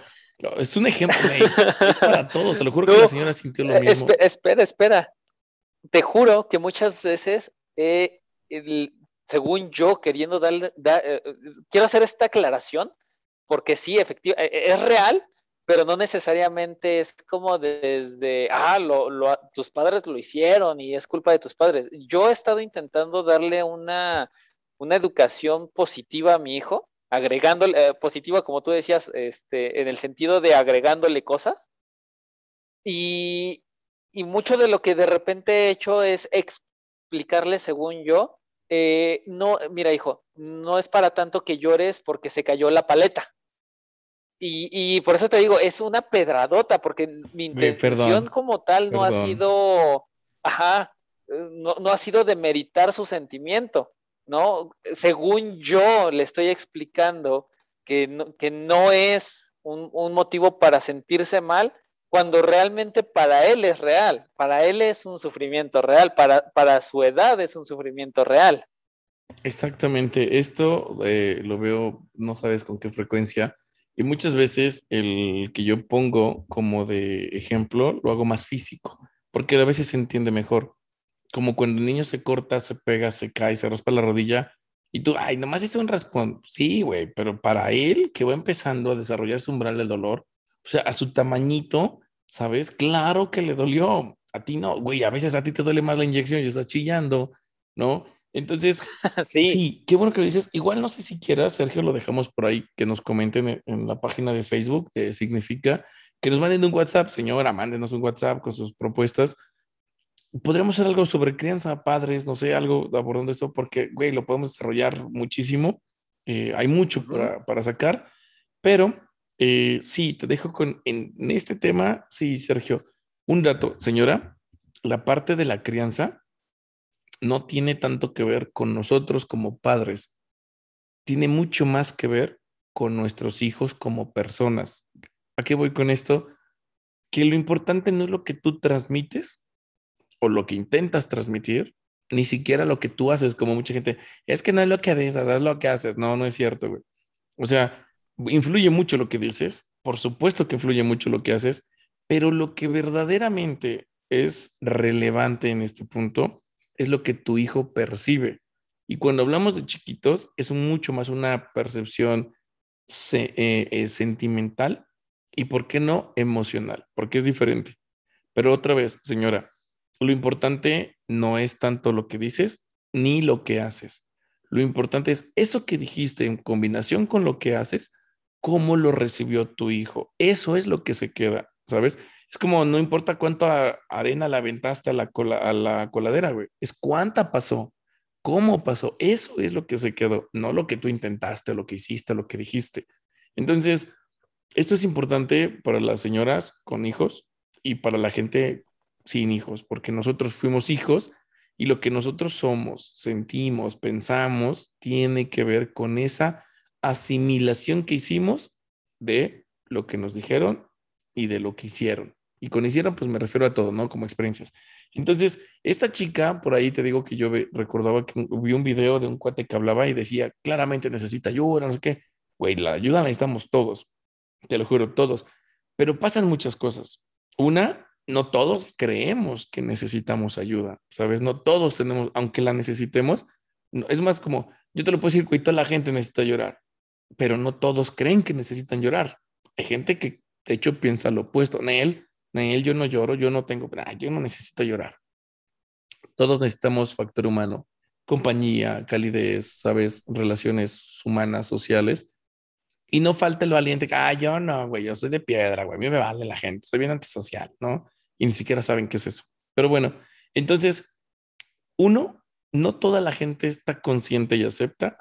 es un ejemplo, es para todos. Te lo juro que la señora sintió lo mismo. Espera, espera. Te juro que muchas veces, según yo, queriendo darle, eh, quiero hacer esta aclaración, porque sí, efectivamente, e, es real, pero no necesariamente es como desde, ah, lo, tus padres lo hicieron y es culpa de tus padres. Yo he estado intentando darle una, una educación positiva a mi hijo, agregándole, eh, positiva como tú decías, este, en el sentido de agregándole cosas. Y, y, mucho de lo que de repente he hecho es explicarle, según yo, eh, no, mira hijo, no es para tanto que llores porque se cayó la paleta. Y, por eso te digo, es una pedradota, porque mi intención como tal no ha sido, ajá, no, ha sido de meritar su sentimiento, ¿no? Según yo le estoy explicando que no, que no es un, motivo para sentirse mal, cuando realmente para él es real, para él es un sufrimiento real, para, para su edad es un sufrimiento real. Exactamente, esto eh, lo veo, no sabes con qué frecuencia, y muchas veces el que yo pongo como de ejemplo lo hago más físico, porque a veces se entiende mejor. Como cuando el niño se corta, se pega, se cae, se raspa la rodilla, y tú, ay, nomás hice un raspón. Sí, güey, pero para él que va empezando a desarrollar su umbral del dolor, o sea, a su tamañito, ¿sabes? Claro que le dolió. A ti no, güey, a veces a ti te duele más la inyección y estás chillando, ¿no? Entonces, sí. qué bueno que lo dices. Igual no sé si quieras, Sergio, lo dejamos por ahí, que nos comenten en, la página de Facebook de Significa, que nos manden un WhatsApp, señora, mándenos un WhatsApp con sus propuestas. Podríamos hacer algo sobre crianza, padres, no sé, algo abordando esto, porque, güey, lo podemos desarrollar muchísimo. Eh, hay mucho para, sacar, pero eh, sí, te dejo con en este tema, sí, Sergio, un dato, señora, la parte de la crianza no tiene tanto que ver con nosotros como padres, tiene mucho más que ver con nuestros hijos como personas. ¿A qué voy con esto? Que lo importante no es lo que tú transmites lo que intentas transmitir, ni siquiera lo que tú haces, como mucha gente, es que no es lo que dices, es lo que haces. No, no es cierto, güey. O sea, influye mucho lo que dices, por supuesto que influye mucho lo que haces, pero lo que verdaderamente es relevante en este punto es lo que tu hijo percibe. Y cuando hablamos de chiquitos, es mucho más una percepción eh, eh, sentimental y, ¿por qué no, emocional? Porque es diferente. Pero otra vez, señora, lo importante no es tanto lo que dices ni lo que haces. Lo importante es eso que dijiste en combinación con lo que haces, cómo lo recibió tu hijo. Eso es lo que se queda, ¿sabes? Es como, no importa cuánto arena la aventaste a la, a la coladera, güey. Es cuánta pasó, cómo pasó. Eso es lo que se quedó, no lo que tú intentaste, lo que hiciste, lo que dijiste. Entonces, esto es importante para las señoras con hijos y para la gente sin hijos, porque nosotros fuimos hijos y lo que nosotros somos, sentimos, pensamos, tiene que ver con esa asimilación que hicimos de lo que nos dijeron y de lo que hicieron. Y con hicieron, pues me refiero a todo, ¿no? Como experiencias. Entonces, esta chica, por ahí te digo que yo recordaba que vi un video de un cuate que hablaba y decía, claramente necesita ayuda, no sé qué. Güey, la ayuda la necesitamos todos, te lo juro, todos. Pero pasan muchas cosas. Una, no todos creemos que necesitamos ayuda, ¿sabes? No todos tenemos, aunque la necesitemos, es más como, yo te lo puedo decir, güey, toda la gente necesita llorar, pero no todos creen que necesitan llorar. Hay gente que De hecho, piensa lo opuesto. Nel, Nel, yo no lloro, yo no tengo, ah, yo no necesito llorar. Todos necesitamos factor humano, compañía, calidez, sabes, relaciones humanas, sociales. Y no falta el valiente que, ah, yo no, güey, yo soy de piedra, güey, a mí me vale la gente, soy bien antisocial, ¿no? Y ni siquiera saben qué es eso. Pero bueno, entonces, uno, no toda la gente está consciente y acepta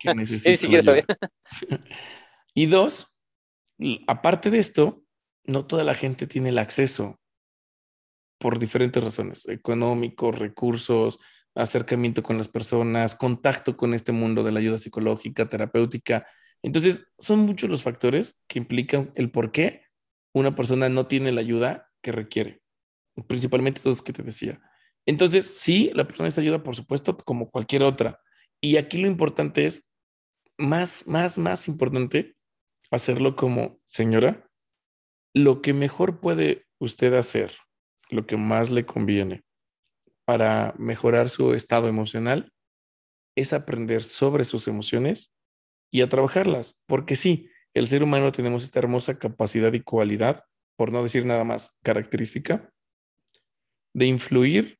que necesita. y dos, aparte de esto, no toda la gente tiene el acceso por diferentes razones, económicos, recursos, acercamiento con las personas, contacto con este mundo de la ayuda psicológica, terapéutica. Entonces, son muchos los factores que implican el por qué una persona no tiene la ayuda que requiere, principalmente todos los que te decía. Entonces, sí, la persona necesita ayuda, por supuesto, como cualquier otra. Y aquí lo importante es, más, más, más importante, hacerlo como, señora, lo que mejor puede usted hacer, lo que más le conviene para mejorar su estado emocional, es aprender sobre sus emociones y a trabajarlas. Porque sí, el ser humano tenemos esta hermosa capacidad y cualidad, por no decir nada más característica, de influir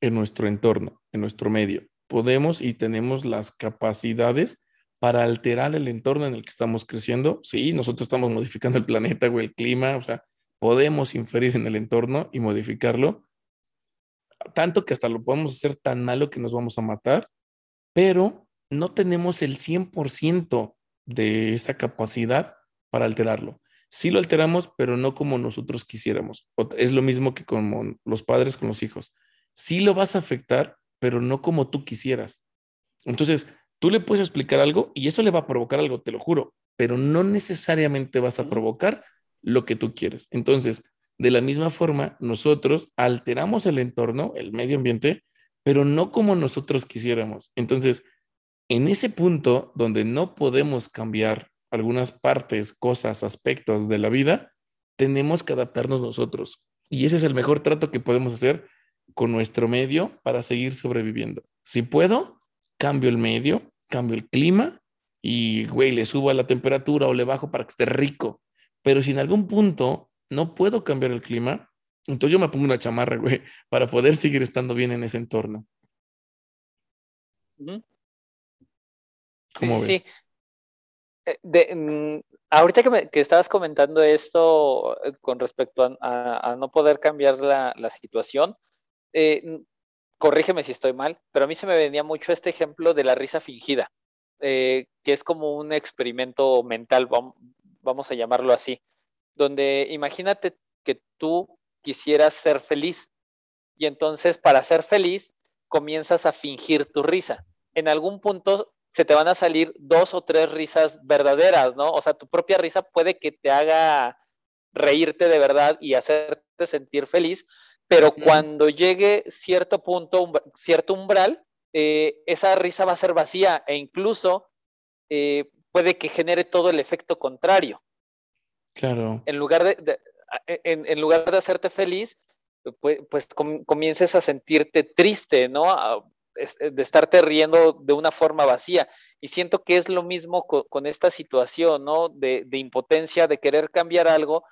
en nuestro entorno, en nuestro medio. Podemos y tenemos las capacidades para alterar el entorno en el que estamos creciendo. Sí, nosotros estamos modificando el planeta o el clima, o sea, podemos inferir en el entorno y modificarlo, tanto que hasta lo podemos hacer tan malo que nos vamos a matar, pero no tenemos el 100% de esa capacidad para alterarlo. Sí lo alteramos, pero no como nosotros quisiéramos. Es lo mismo que como los padres con los hijos sí lo vas a afectar, pero no como tú quisieras. Entonces, tú le puedes explicar algo y eso le va a provocar algo, te lo juro, pero no necesariamente vas a provocar lo que tú quieres. Entonces, de la misma forma, nosotros alteramos el entorno, el medio ambiente, pero no como nosotros quisiéramos. Entonces, en ese punto donde no podemos cambiar algunas partes, cosas, aspectos de la vida, tenemos que adaptarnos nosotros. Y ese es el mejor trato que podemos hacer con nuestro medio para seguir sobreviviendo. Si puedo, cambio el medio, cambio el clima y, güey, le subo a la temperatura o le bajo para que esté rico. Pero si en algún punto no puedo cambiar el clima, entonces yo me pongo una chamarra, güey, para poder seguir estando bien en ese entorno. ¿Cómo ves? Sí. Eh, mm, ahorita que, me, que, estabas comentando esto eh, con respecto a, no poder cambiar la, la situación, eh, corrígeme si estoy mal, pero a mí se me venía mucho este ejemplo de la risa fingida, eh, que es como un experimento mental, vamos a llamarlo así, donde imagínate que tú quisieras ser feliz y entonces para ser feliz comienzas a fingir tu risa. En algún punto se te van a salir dos o tres risas verdaderas, ¿no? O sea, tu propia risa puede que te haga reírte de verdad y hacerte sentir feliz, pero cuando llegue cierto punto, cierto umbral, eh, esa risa va a ser vacía e incluso eh, puede que genere todo el efecto contrario. Claro. En lugar de, en, lugar de hacerte feliz, pues, pues comiences a sentirte triste, ¿no? De estarte riendo de una forma vacía. Y siento que es lo mismo con, esta situación, ¿no? De, de, impotencia, de querer cambiar algo,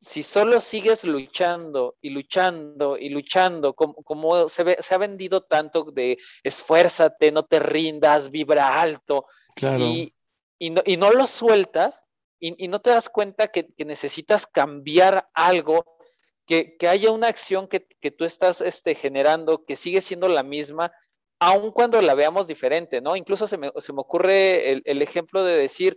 si, solo sigues luchando y luchando y luchando, como, se, se, ha vendido tanto de esfuérzate, no te rindas, vibra alto, y, no, lo sueltas y, no te das cuenta que, necesitas cambiar algo, que, haya una acción que, tú estás este, generando que sigue siendo la misma, aun cuando la veamos diferente, ¿no? Incluso se me, ocurre el ejemplo de decir,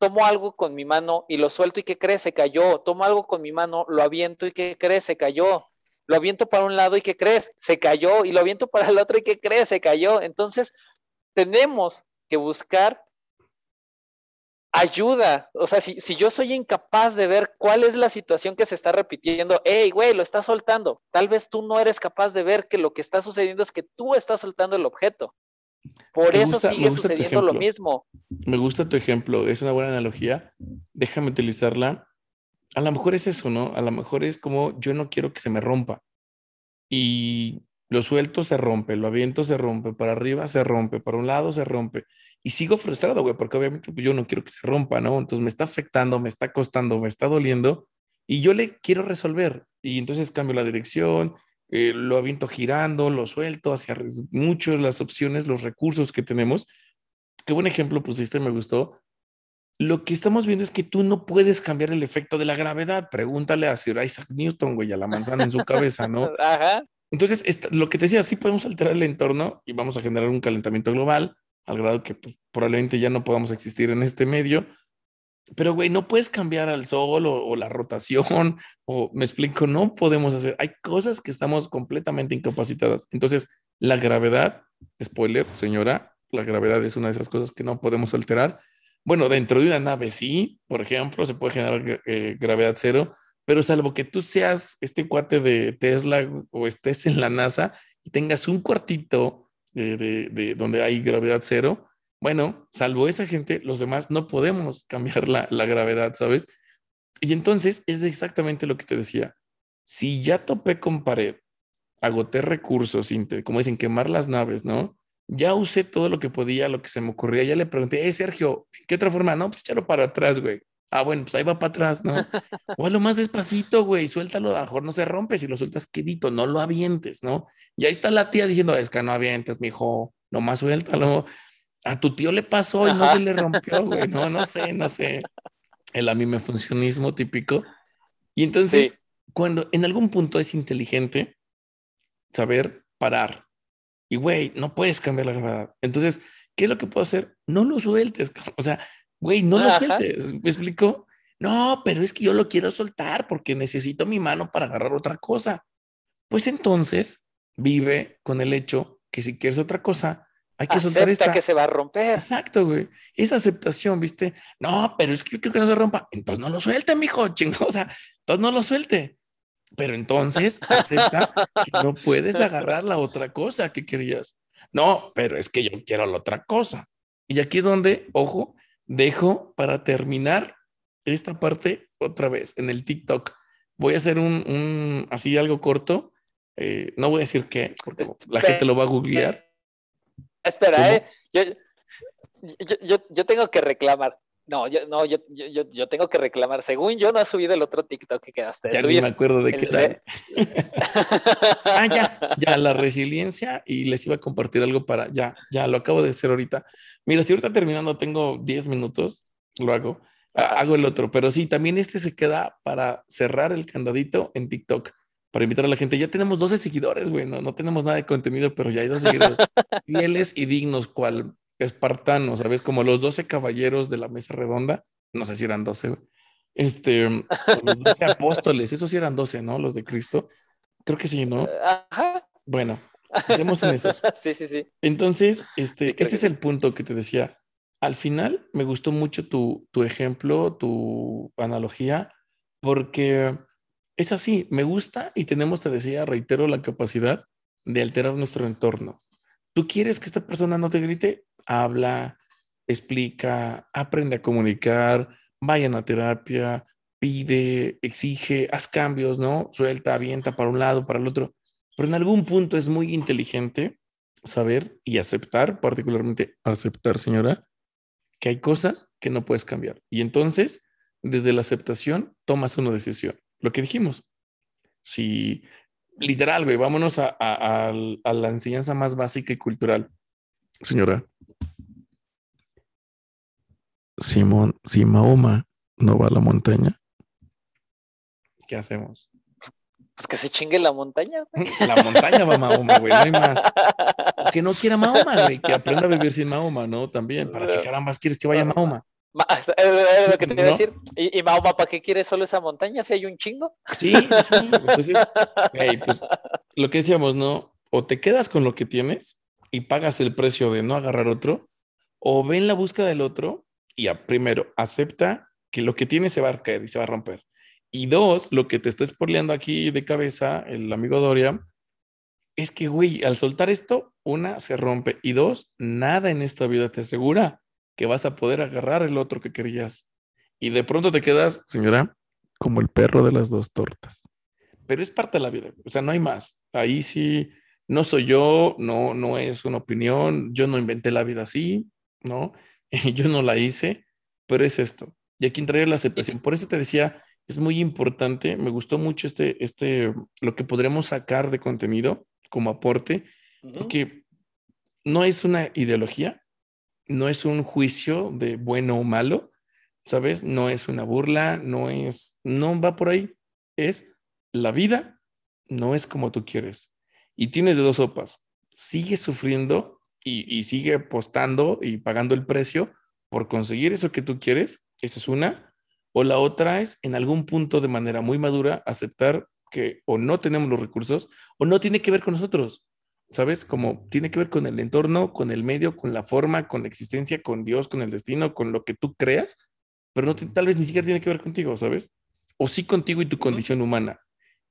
tomo algo con mi mano y lo suelto y ¿qué crees? Se cayó. Tomo algo con mi mano, lo aviento y ¿qué crees? Se cayó. Lo aviento para un lado y ¿qué crees? Se cayó. Y lo aviento para el otro y ¿qué crees? Se cayó. Entonces, tenemos que buscar ayuda. O sea, si, si, yo soy incapaz de ver cuál es la situación que se está repitiendo, hey, güey, lo estás soltando. Tal vez tú no eres capaz de ver que lo que está sucediendo es que tú estás soltando el objeto. Por eso sigue sucediendo lo mismo. Me gusta tu ejemplo, es una buena analogía. Déjame utilizarla. A lo mejor es eso, ¿no? A lo mejor es como yo no quiero que se me rompa. Y lo suelto, se rompe, lo aviento, se rompe, para arriba se rompe, para un lado se rompe. Y sigo frustrado, güey, porque obviamente pues, yo no quiero que se rompa, ¿no? Entonces me está afectando, me está costando, me está doliendo y yo le quiero resolver. Y entonces cambio la dirección, eh, lo aviento girando, lo suelto hacia muchas las opciones, los recursos que tenemos. Qué buen ejemplo pusiste, me gustó. Lo que estamos viendo es que tú no puedes cambiar el efecto de la gravedad. Pregúntale a Sir Isaac Newton, güey, a la manzana en su cabeza, ¿no? Ajá. Entonces, lo que te decía, sí podemos alterar el entorno y vamos a generar un calentamiento global al grado que pues, probablemente ya no podamos existir en este medio. Pero, güey, no puedes cambiar al sol o, la rotación, o me explico, no podemos hacer. Hay cosas que estamos completamente incapacitadas. Entonces, la gravedad, spoiler, señora, la gravedad es una de esas cosas que no podemos alterar. Bueno, dentro de una nave sí, por ejemplo, se puede generar eh, gravedad cero, pero salvo que tú seas este cuate de Tesla o estés en la NASA y tengas un cuartito de, de, donde hay gravedad cero, bueno, salvo esa gente, los demás no podemos cambiar la, la gravedad, ¿sabes? Y entonces es exactamente lo que te decía. Si ya topé con pared, agoté recursos, como dicen, quemar las naves, ¿no? Ya usé todo lo que podía, lo que se me ocurría. Ya le pregunté, hey, Sergio, ¿qué otra forma? No, pues echarlo para atrás, güey. Ah, bueno, pues ahí va para atrás, ¿no? O lo más despacito, güey, suéltalo, a lo mejor no se rompe, si lo sueltas quedito, no lo avientes, ¿no? Y ahí está la tía diciendo, es que no avientes, mijo, nomás suéltalo. A tu tío le pasó y no se le rompió, güey, no, no sé, no sé. El a mí me funcionismo típico. Y entonces, cuando en algún punto es inteligente saber parar. Y, güey, no puedes cambiar la gravedad. Entonces, ¿qué es lo que puedo hacer? No lo sueltes, o sea, Güey, no lo sueltes. ¿Me explico? No, pero es que yo lo quiero soltar porque necesito mi mano para agarrar otra cosa. Pues entonces vive con el hecho que si quieres otra cosa, hay que soltar esta. que se va a romper. Exacto, güey. Esa aceptación, ¿viste? No, pero es que yo quiero que no se rompa. Entonces no lo suelte, mijo, chingo. O sea, entonces no lo suelte. Pero entonces acepta que no puedes agarrar la otra cosa que querías. No, pero es que yo quiero la otra cosa. Y aquí es donde, ojo, dejo para terminar esta parte otra vez en el TikTok. Voy a hacer un, así algo corto. Eh, no voy a decir qué, porque la gente lo va a googlear. Espera, eh. Yo, tengo que reclamar. No, yo, no yo, yo, tengo que reclamar. Según yo, no ha subido el otro TikTok que quedaste. Ya ni me acuerdo de qué era. ah, ya, ya, la resiliencia y les iba a compartir algo para. Ya, ya, lo acabo de hacer ahorita. Mira, si ahorita terminando tengo 10 minutos, lo hago. Hago el otro, pero sí, también este se queda para cerrar el candadito en TikTok, para invitar a la gente. Ya tenemos 12 seguidores, güey, no, no tenemos nada de contenido, pero ya hay dos seguidores fieles y dignos, cual espartanos, ¿sabes? Como los 12 caballeros de la mesa redonda, no sé si eran 12, güey. Este, los 12 apóstoles, esos sí eran 12, ¿no? Los de Cristo. Creo que sí, ¿no? Ajá. Bueno, Hacemos en esos. sí, sí, sí. Entonces, este, este es el punto que te decía. Al final me gustó mucho tu, tu ejemplo, tu analogía, porque es así, me gusta y tenemos, te decía, reitero, la capacidad de alterar nuestro entorno. ¿Tú quieres que esta persona no te grite? Habla, explica, aprende a comunicar, vayan a terapia, pide, exige, haz cambios, ¿no? Suelta, avienta para un lado, para el otro. Pero en algún punto es muy inteligente saber y aceptar, particularmente aceptar, señora, que hay cosas que no puedes cambiar. Y entonces, desde la aceptación, tomas una decisión. Lo que dijimos. Si, literal, güey, vámonos a, la enseñanza más básica y cultural. Señora, Simón, si Mahoma no va a la montaña, ¿qué hacemos? Pues que se chingue la montaña, güey. La montaña va Mahoma, güey, no hay más. que no quiera Mahoma, güey, que aprenda a vivir sin Mahoma, ¿no? También, ¿para qué carambas quieres que vaya Mahoma? Es lo que te iba a decir. ¿Y, Mahoma para qué quiere solo esa montaña si hay un chingo? Sí, sí. Entonces, pues lo que decíamos, ¿no? O te quedas con lo que tienes y pagas el precio de no agarrar otro, o ven la búsqueda del otro y primero acepta que lo que tienes se va a caer y se va a romper. Y dos, lo que te está espoleando aquí de cabeza el amigo Doria, es que, güey, al soltar esto, una, se rompe. Y dos, nada en esta vida te asegura que vas a poder agarrar el otro que querías. Y de pronto te quedas, señora, como el perro de las dos tortas. Pero es parte de la vida, o sea, no hay más. Ahí sí, no soy yo, no, no es una opinión, yo no inventé la vida así, ¿no? yo no la hice, pero es esto. Y aquí entraría la aceptación. Por eso te decía, es muy importante, me gustó mucho este, este, lo que podremos sacar de contenido como aporte, porque no es una ideología, no es un juicio de bueno o malo, ¿sabes? No es una burla, no es, no va por ahí, es la vida, no es como tú quieres. Y tienes de dos sopas, sigue sufriendo y, y sigue apostando y pagando el precio por conseguir eso que tú quieres, esa es una, o la otra es, en algún punto de manera muy madura, aceptar que o no tenemos los recursos o no tiene que ver con nosotros, ¿sabes? Como tiene que ver con el entorno, con el medio, con la forma, con la existencia, con Dios, con el destino, con lo que tú creas, pero no tal vez ni siquiera tiene que ver contigo, ¿sabes? O sí contigo y tu condición humana,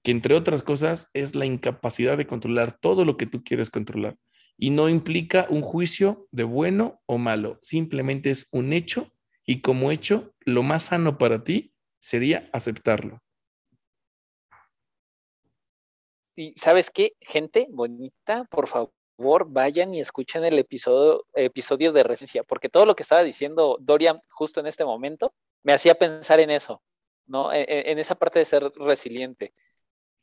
que entre otras cosas es la incapacidad de controlar todo lo que tú quieres controlar. Y no implica un juicio de bueno o malo, simplemente es un hecho y como hecho, lo más sano para ti sería aceptarlo. Y sabes qué, gente bonita, por favor, vayan y escuchen el episodio, episodio de Resistencia, porque todo lo que estaba diciendo Dorian justo en este momento me hacía pensar en eso, ¿no? E, e, en, esa parte de ser resiliente.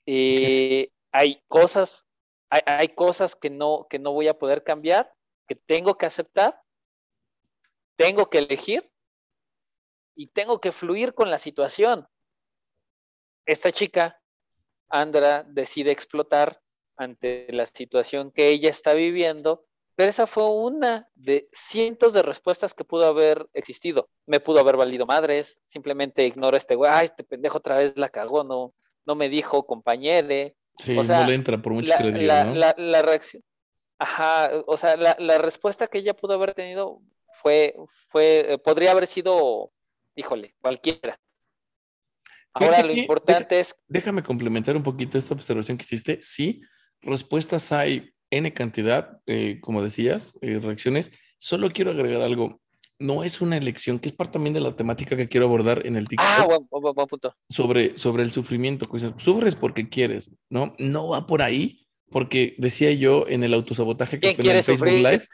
Eh, hay cosas, hay, cosas que no, que no voy a poder cambiar, que tengo que aceptar, tengo que elegir y tengo que fluir con la situación. Esta chica, Andra, decide explotar ante la situación que ella está viviendo, pero esa fue una de cientos de respuestas que pudo haber existido. Me pudo haber valido madres, simplemente ignoro a este güey, ay, este pendejo otra vez la cagó, no, no me dijo compañere. Sí, o sea, no le entra por mucho la, la, la, reacción. Ajá, o sea, la, respuesta que ella pudo haber tenido fue, fue, podría haber sido híjole, cualquiera. Ahora lo importante es... Déjame complementar un poquito esta observación que hiciste. Sí, respuestas hay N cantidad, eh, como decías, eh, reacciones. Solo quiero agregar algo. No es una elección, que es parte también de la temática que quiero abordar en el TikTok. Ah, buen, buen, punto. Sobre, sobre el sufrimiento. Pues, sufres porque quieres, ¿no? No va por ahí, porque decía yo en el autosabotaje que fue en el Facebook Live,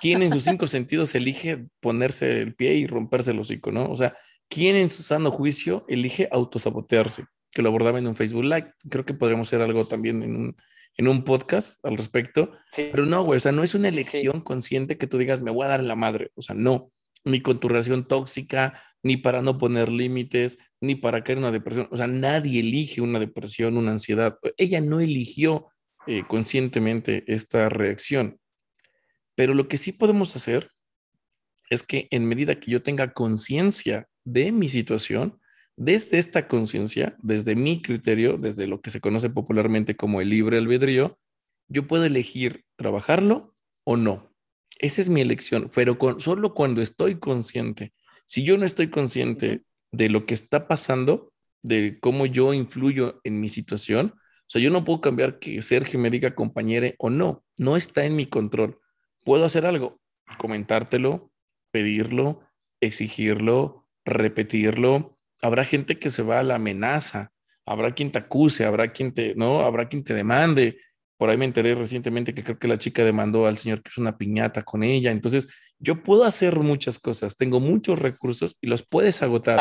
¿Quién en sus cinco sentidos elige ponerse el pie y romperse el hocico, no? O sea, ¿quién en su sano juicio elige autosabotearse? Que lo abordaba en un Facebook Live. Creo que podríamos hacer algo también en un, en un podcast al respecto. Pero no, güey, o sea, no es una elección consciente que tú digas, me voy a dar la madre. O sea, no. Ni con tu relación tóxica, ni para no poner límites, ni para caer en una depresión. O sea, nadie elige una depresión, una ansiedad. Ella no eligió eh, conscientemente esta reacción. Pero lo que sí podemos hacer es que en medida que yo tenga conciencia de mi situación, desde esta conciencia, desde mi criterio, desde lo que se conoce popularmente como el libre albedrío, yo puedo elegir trabajarlo o no. Esa es mi elección, pero solo cuando estoy consciente. Si yo no estoy consciente de lo que está pasando, de cómo yo influyo en mi situación, o sea, yo no puedo cambiar que Sergio me diga compañere o no, no está en mi control puedo hacer algo, comentártelo, pedirlo, exigirlo, repetirlo. Habrá gente que se va a la amenaza, habrá quien te acuse, habrá quien te, no, habrá quien te demande. Por ahí me enteré recientemente que creo que la chica demandó al señor que es una piñata con ella. Entonces, yo puedo hacer muchas cosas, tengo muchos recursos y los puedes agotar.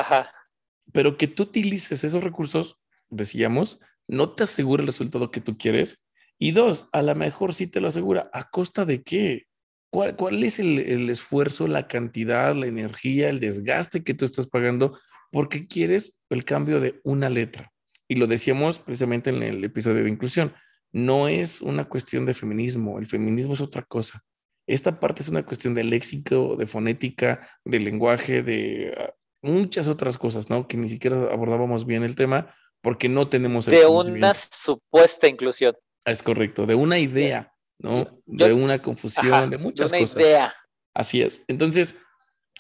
Pero que tú utilices esos recursos, decíamos, no te asegura el resultado que tú quieres. Y dos, a lo mejor sí te lo asegura. ¿A costa de qué? ¿Cuál, es el, esfuerzo, la cantidad, la energía, el desgaste que tú estás pagando porque quieres el cambio de una letra? Y lo decíamos precisamente en el episodio de inclusión. No es una cuestión de feminismo, el feminismo es otra cosa. Esta parte es una cuestión de léxico, de fonética, de lenguaje, de ah, muchas otras cosas, ¿no? Que ni siquiera abordábamos bien el tema porque no tenemos... de una supuesta inclusión. Es correcto, de una idea ¿no? de una confusión, de muchas una cosas. Idea. Así es. Entonces,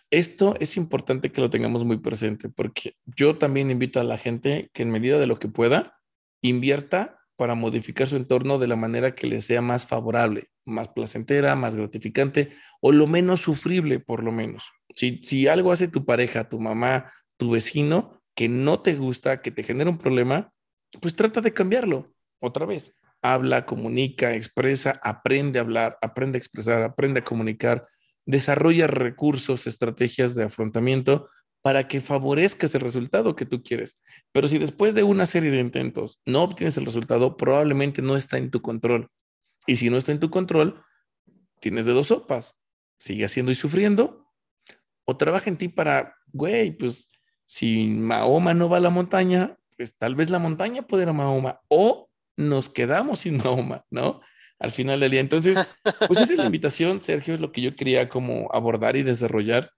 esto es importante que lo tengamos muy presente porque yo también invito a la gente que en medida de lo que pueda, invierta para modificar su entorno de la manera que le sea más favorable, más placentera, más gratificante o lo menos sufrible, por lo menos. Si, si algo hace tu pareja, tu mamá, tu vecino, que no te gusta, que te genera un problema, pues trata de cambiarlo otra vez habla, comunica, expresa, aprende a hablar, aprende a expresar, aprende a comunicar, desarrolla recursos, estrategias de afrontamiento para que favorezcas el resultado que tú quieres. Pero si después de una serie de intentos no obtienes el resultado, probablemente no está en tu control. Y si no está en tu control, tienes de dos sopas. Sigue haciendo y sufriendo o trabaja en ti para, güey, pues si Mahoma no va a la montaña, pues tal vez la montaña puede ir a Mahoma o nos quedamos sin Mahoma, ¿no? Al final del día. Entonces, pues esa es la invitación, Sergio, es lo que yo quería como abordar y desarrollar.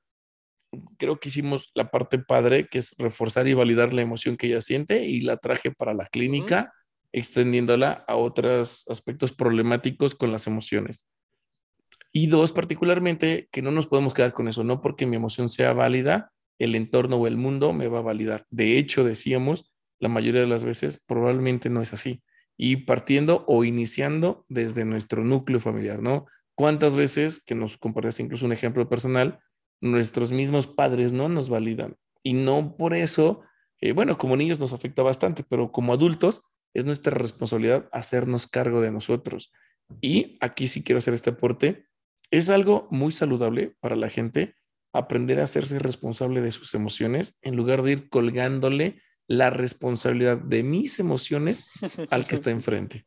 Creo que hicimos la parte padre, que es reforzar y validar la emoción que ella siente y la traje para la clínica, extendiéndola a otros aspectos problemáticos con las emociones. Y dos, particularmente, que no nos podemos quedar con eso, no porque mi emoción sea válida, el entorno o el mundo me va a validar. De hecho, decíamos, la mayoría de las veces probablemente no es así. Y partiendo o iniciando desde nuestro núcleo familiar, ¿no? ¿Cuántas veces, que nos compartes incluso un ejemplo personal, nuestros mismos padres no nos validan? Y no por eso, eh, bueno, como niños nos afecta bastante, pero como adultos es nuestra responsabilidad hacernos cargo de nosotros. Y aquí sí quiero hacer este aporte. Es algo muy saludable para la gente aprender a hacerse responsable de sus emociones en lugar de ir colgándole la responsabilidad de mis emociones al que está enfrente.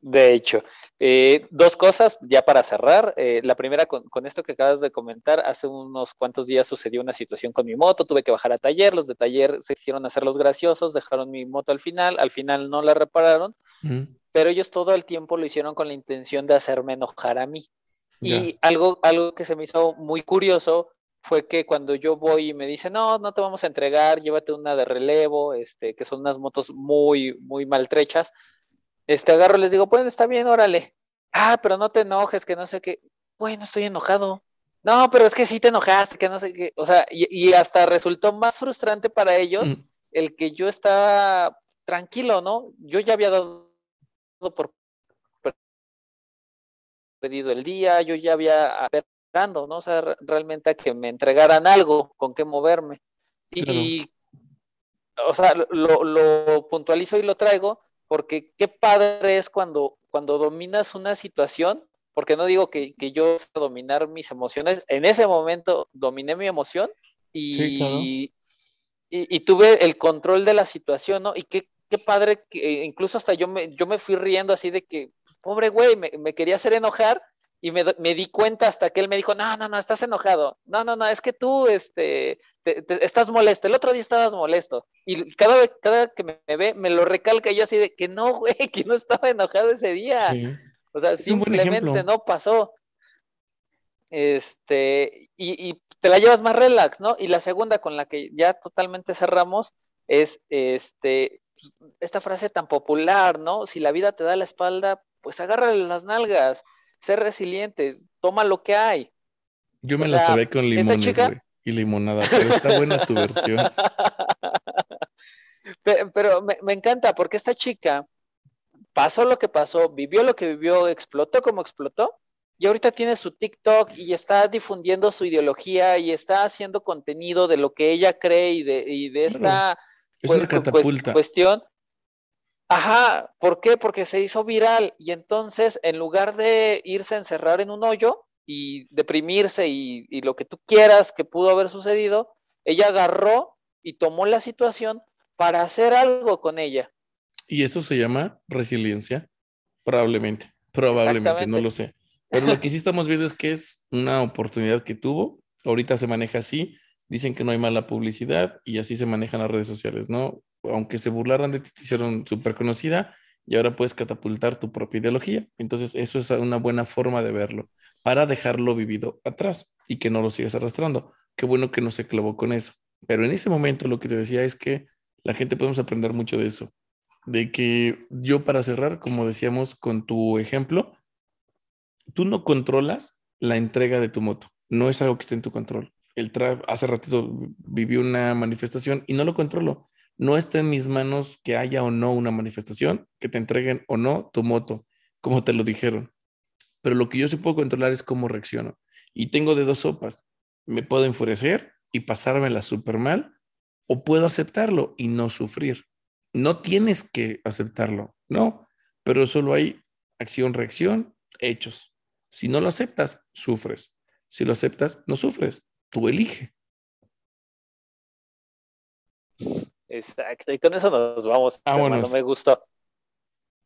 De hecho, eh, dos cosas ya para cerrar. Eh, la primera, con, esto que acabas de comentar, hace unos cuantos días sucedió una situación con mi moto, tuve que bajar a taller, los de taller se hicieron hacer los graciosos, dejaron mi moto al final, al final no la repararon, pero ellos todo el tiempo lo hicieron con la intención de hacerme enojar a mí. Y algo, algo que se me hizo muy curioso fue que cuando yo voy y me dicen, no, no te vamos a entregar, llévate una de relevo, este, que son unas motos muy, muy maltrechas, este, agarro y les digo, pues está bien, órale. Ah, pero no te enojes, que no sé qué. Bueno, estoy enojado. No, pero es que sí te enojaste, que no sé qué. O sea, y, hasta resultó más frustrante para ellos el que yo estaba tranquilo, ¿no? Yo ya había dado por pedido el día, yo ya había esperando, ¿no? O sea, realmente a que me entregaran algo con qué moverme. Y, o sea, lo, lo puntualizo y lo traigo porque qué padre es cuando, cuando dominas una situación, porque no digo que, que yo dominar mis emociones, en ese momento dominé mi emoción y, y, tuve el control de la situación, ¿no? Y qué, qué padre, que incluso hasta yo me, yo me fui riendo así de que, pobre güey, me, me quería hacer enojar y me, me, di cuenta hasta que él me dijo, no, no, no, estás enojado. No, no, no, es que tú este, estás molesto. El otro día estabas molesto. Y cada vez cada que me, ve, me lo recalca yo así de que no, güey, que no estaba enojado ese día. O sea, simplemente no pasó. Este, y, y, te la llevas más relax, ¿no? Y la segunda con la que ya totalmente cerramos es este, esta frase tan popular, ¿no? Si la vida te da la espalda, pues agárrale las nalgas ser resiliente, toma lo que hay. Yo me la sabé con limones, y limonada, pero está buena tu versión. Pero, me, encanta porque esta chica pasó lo que pasó, vivió lo que vivió, explotó como explotó, y ahorita tiene su TikTok y está difundiendo su ideología y está haciendo contenido de lo que ella cree y de, y de esta cuestión. Ajá, ¿por qué? Porque se hizo viral y entonces en lugar de irse a encerrar en un hoyo y deprimirse y, lo que tú quieras que pudo haber sucedido, ella agarró y tomó la situación para hacer algo con ella. ¿Y eso se llama resiliencia? Probablemente, probablemente, no lo sé. Pero lo que sí estamos viendo es que es una oportunidad que tuvo, ahorita se maneja así, dicen que no hay mala publicidad y así se manejan las redes sociales, ¿no? aunque se burlaran de ti, te hicieron súper conocida y ahora puedes catapultar tu propia ideología. Entonces, eso es una buena forma de verlo para dejarlo vivido atrás y que no lo sigas arrastrando. Qué bueno que no se clavó con eso. Pero en ese momento lo que te decía es que la gente podemos aprender mucho de eso. De que yo para cerrar, como decíamos con tu ejemplo, tú no controlas la entrega de tu moto. No es algo que esté en tu control. El hace ratito viví una manifestación y no lo controlo. No está en mis manos que haya o no una manifestación, que te entreguen o no tu moto, como te lo dijeron. Pero lo que yo sí puedo controlar es cómo reacciono. Y tengo de dos sopas. Me puedo enfurecer y pasármela súper mal, o puedo aceptarlo y no sufrir. No tienes que aceptarlo, no, pero solo hay acción, reacción, hechos. Si no lo aceptas, sufres. Si lo aceptas, no sufres. Tú elige. Exacto, y con eso nos vamos. Vámonos. Me gustó.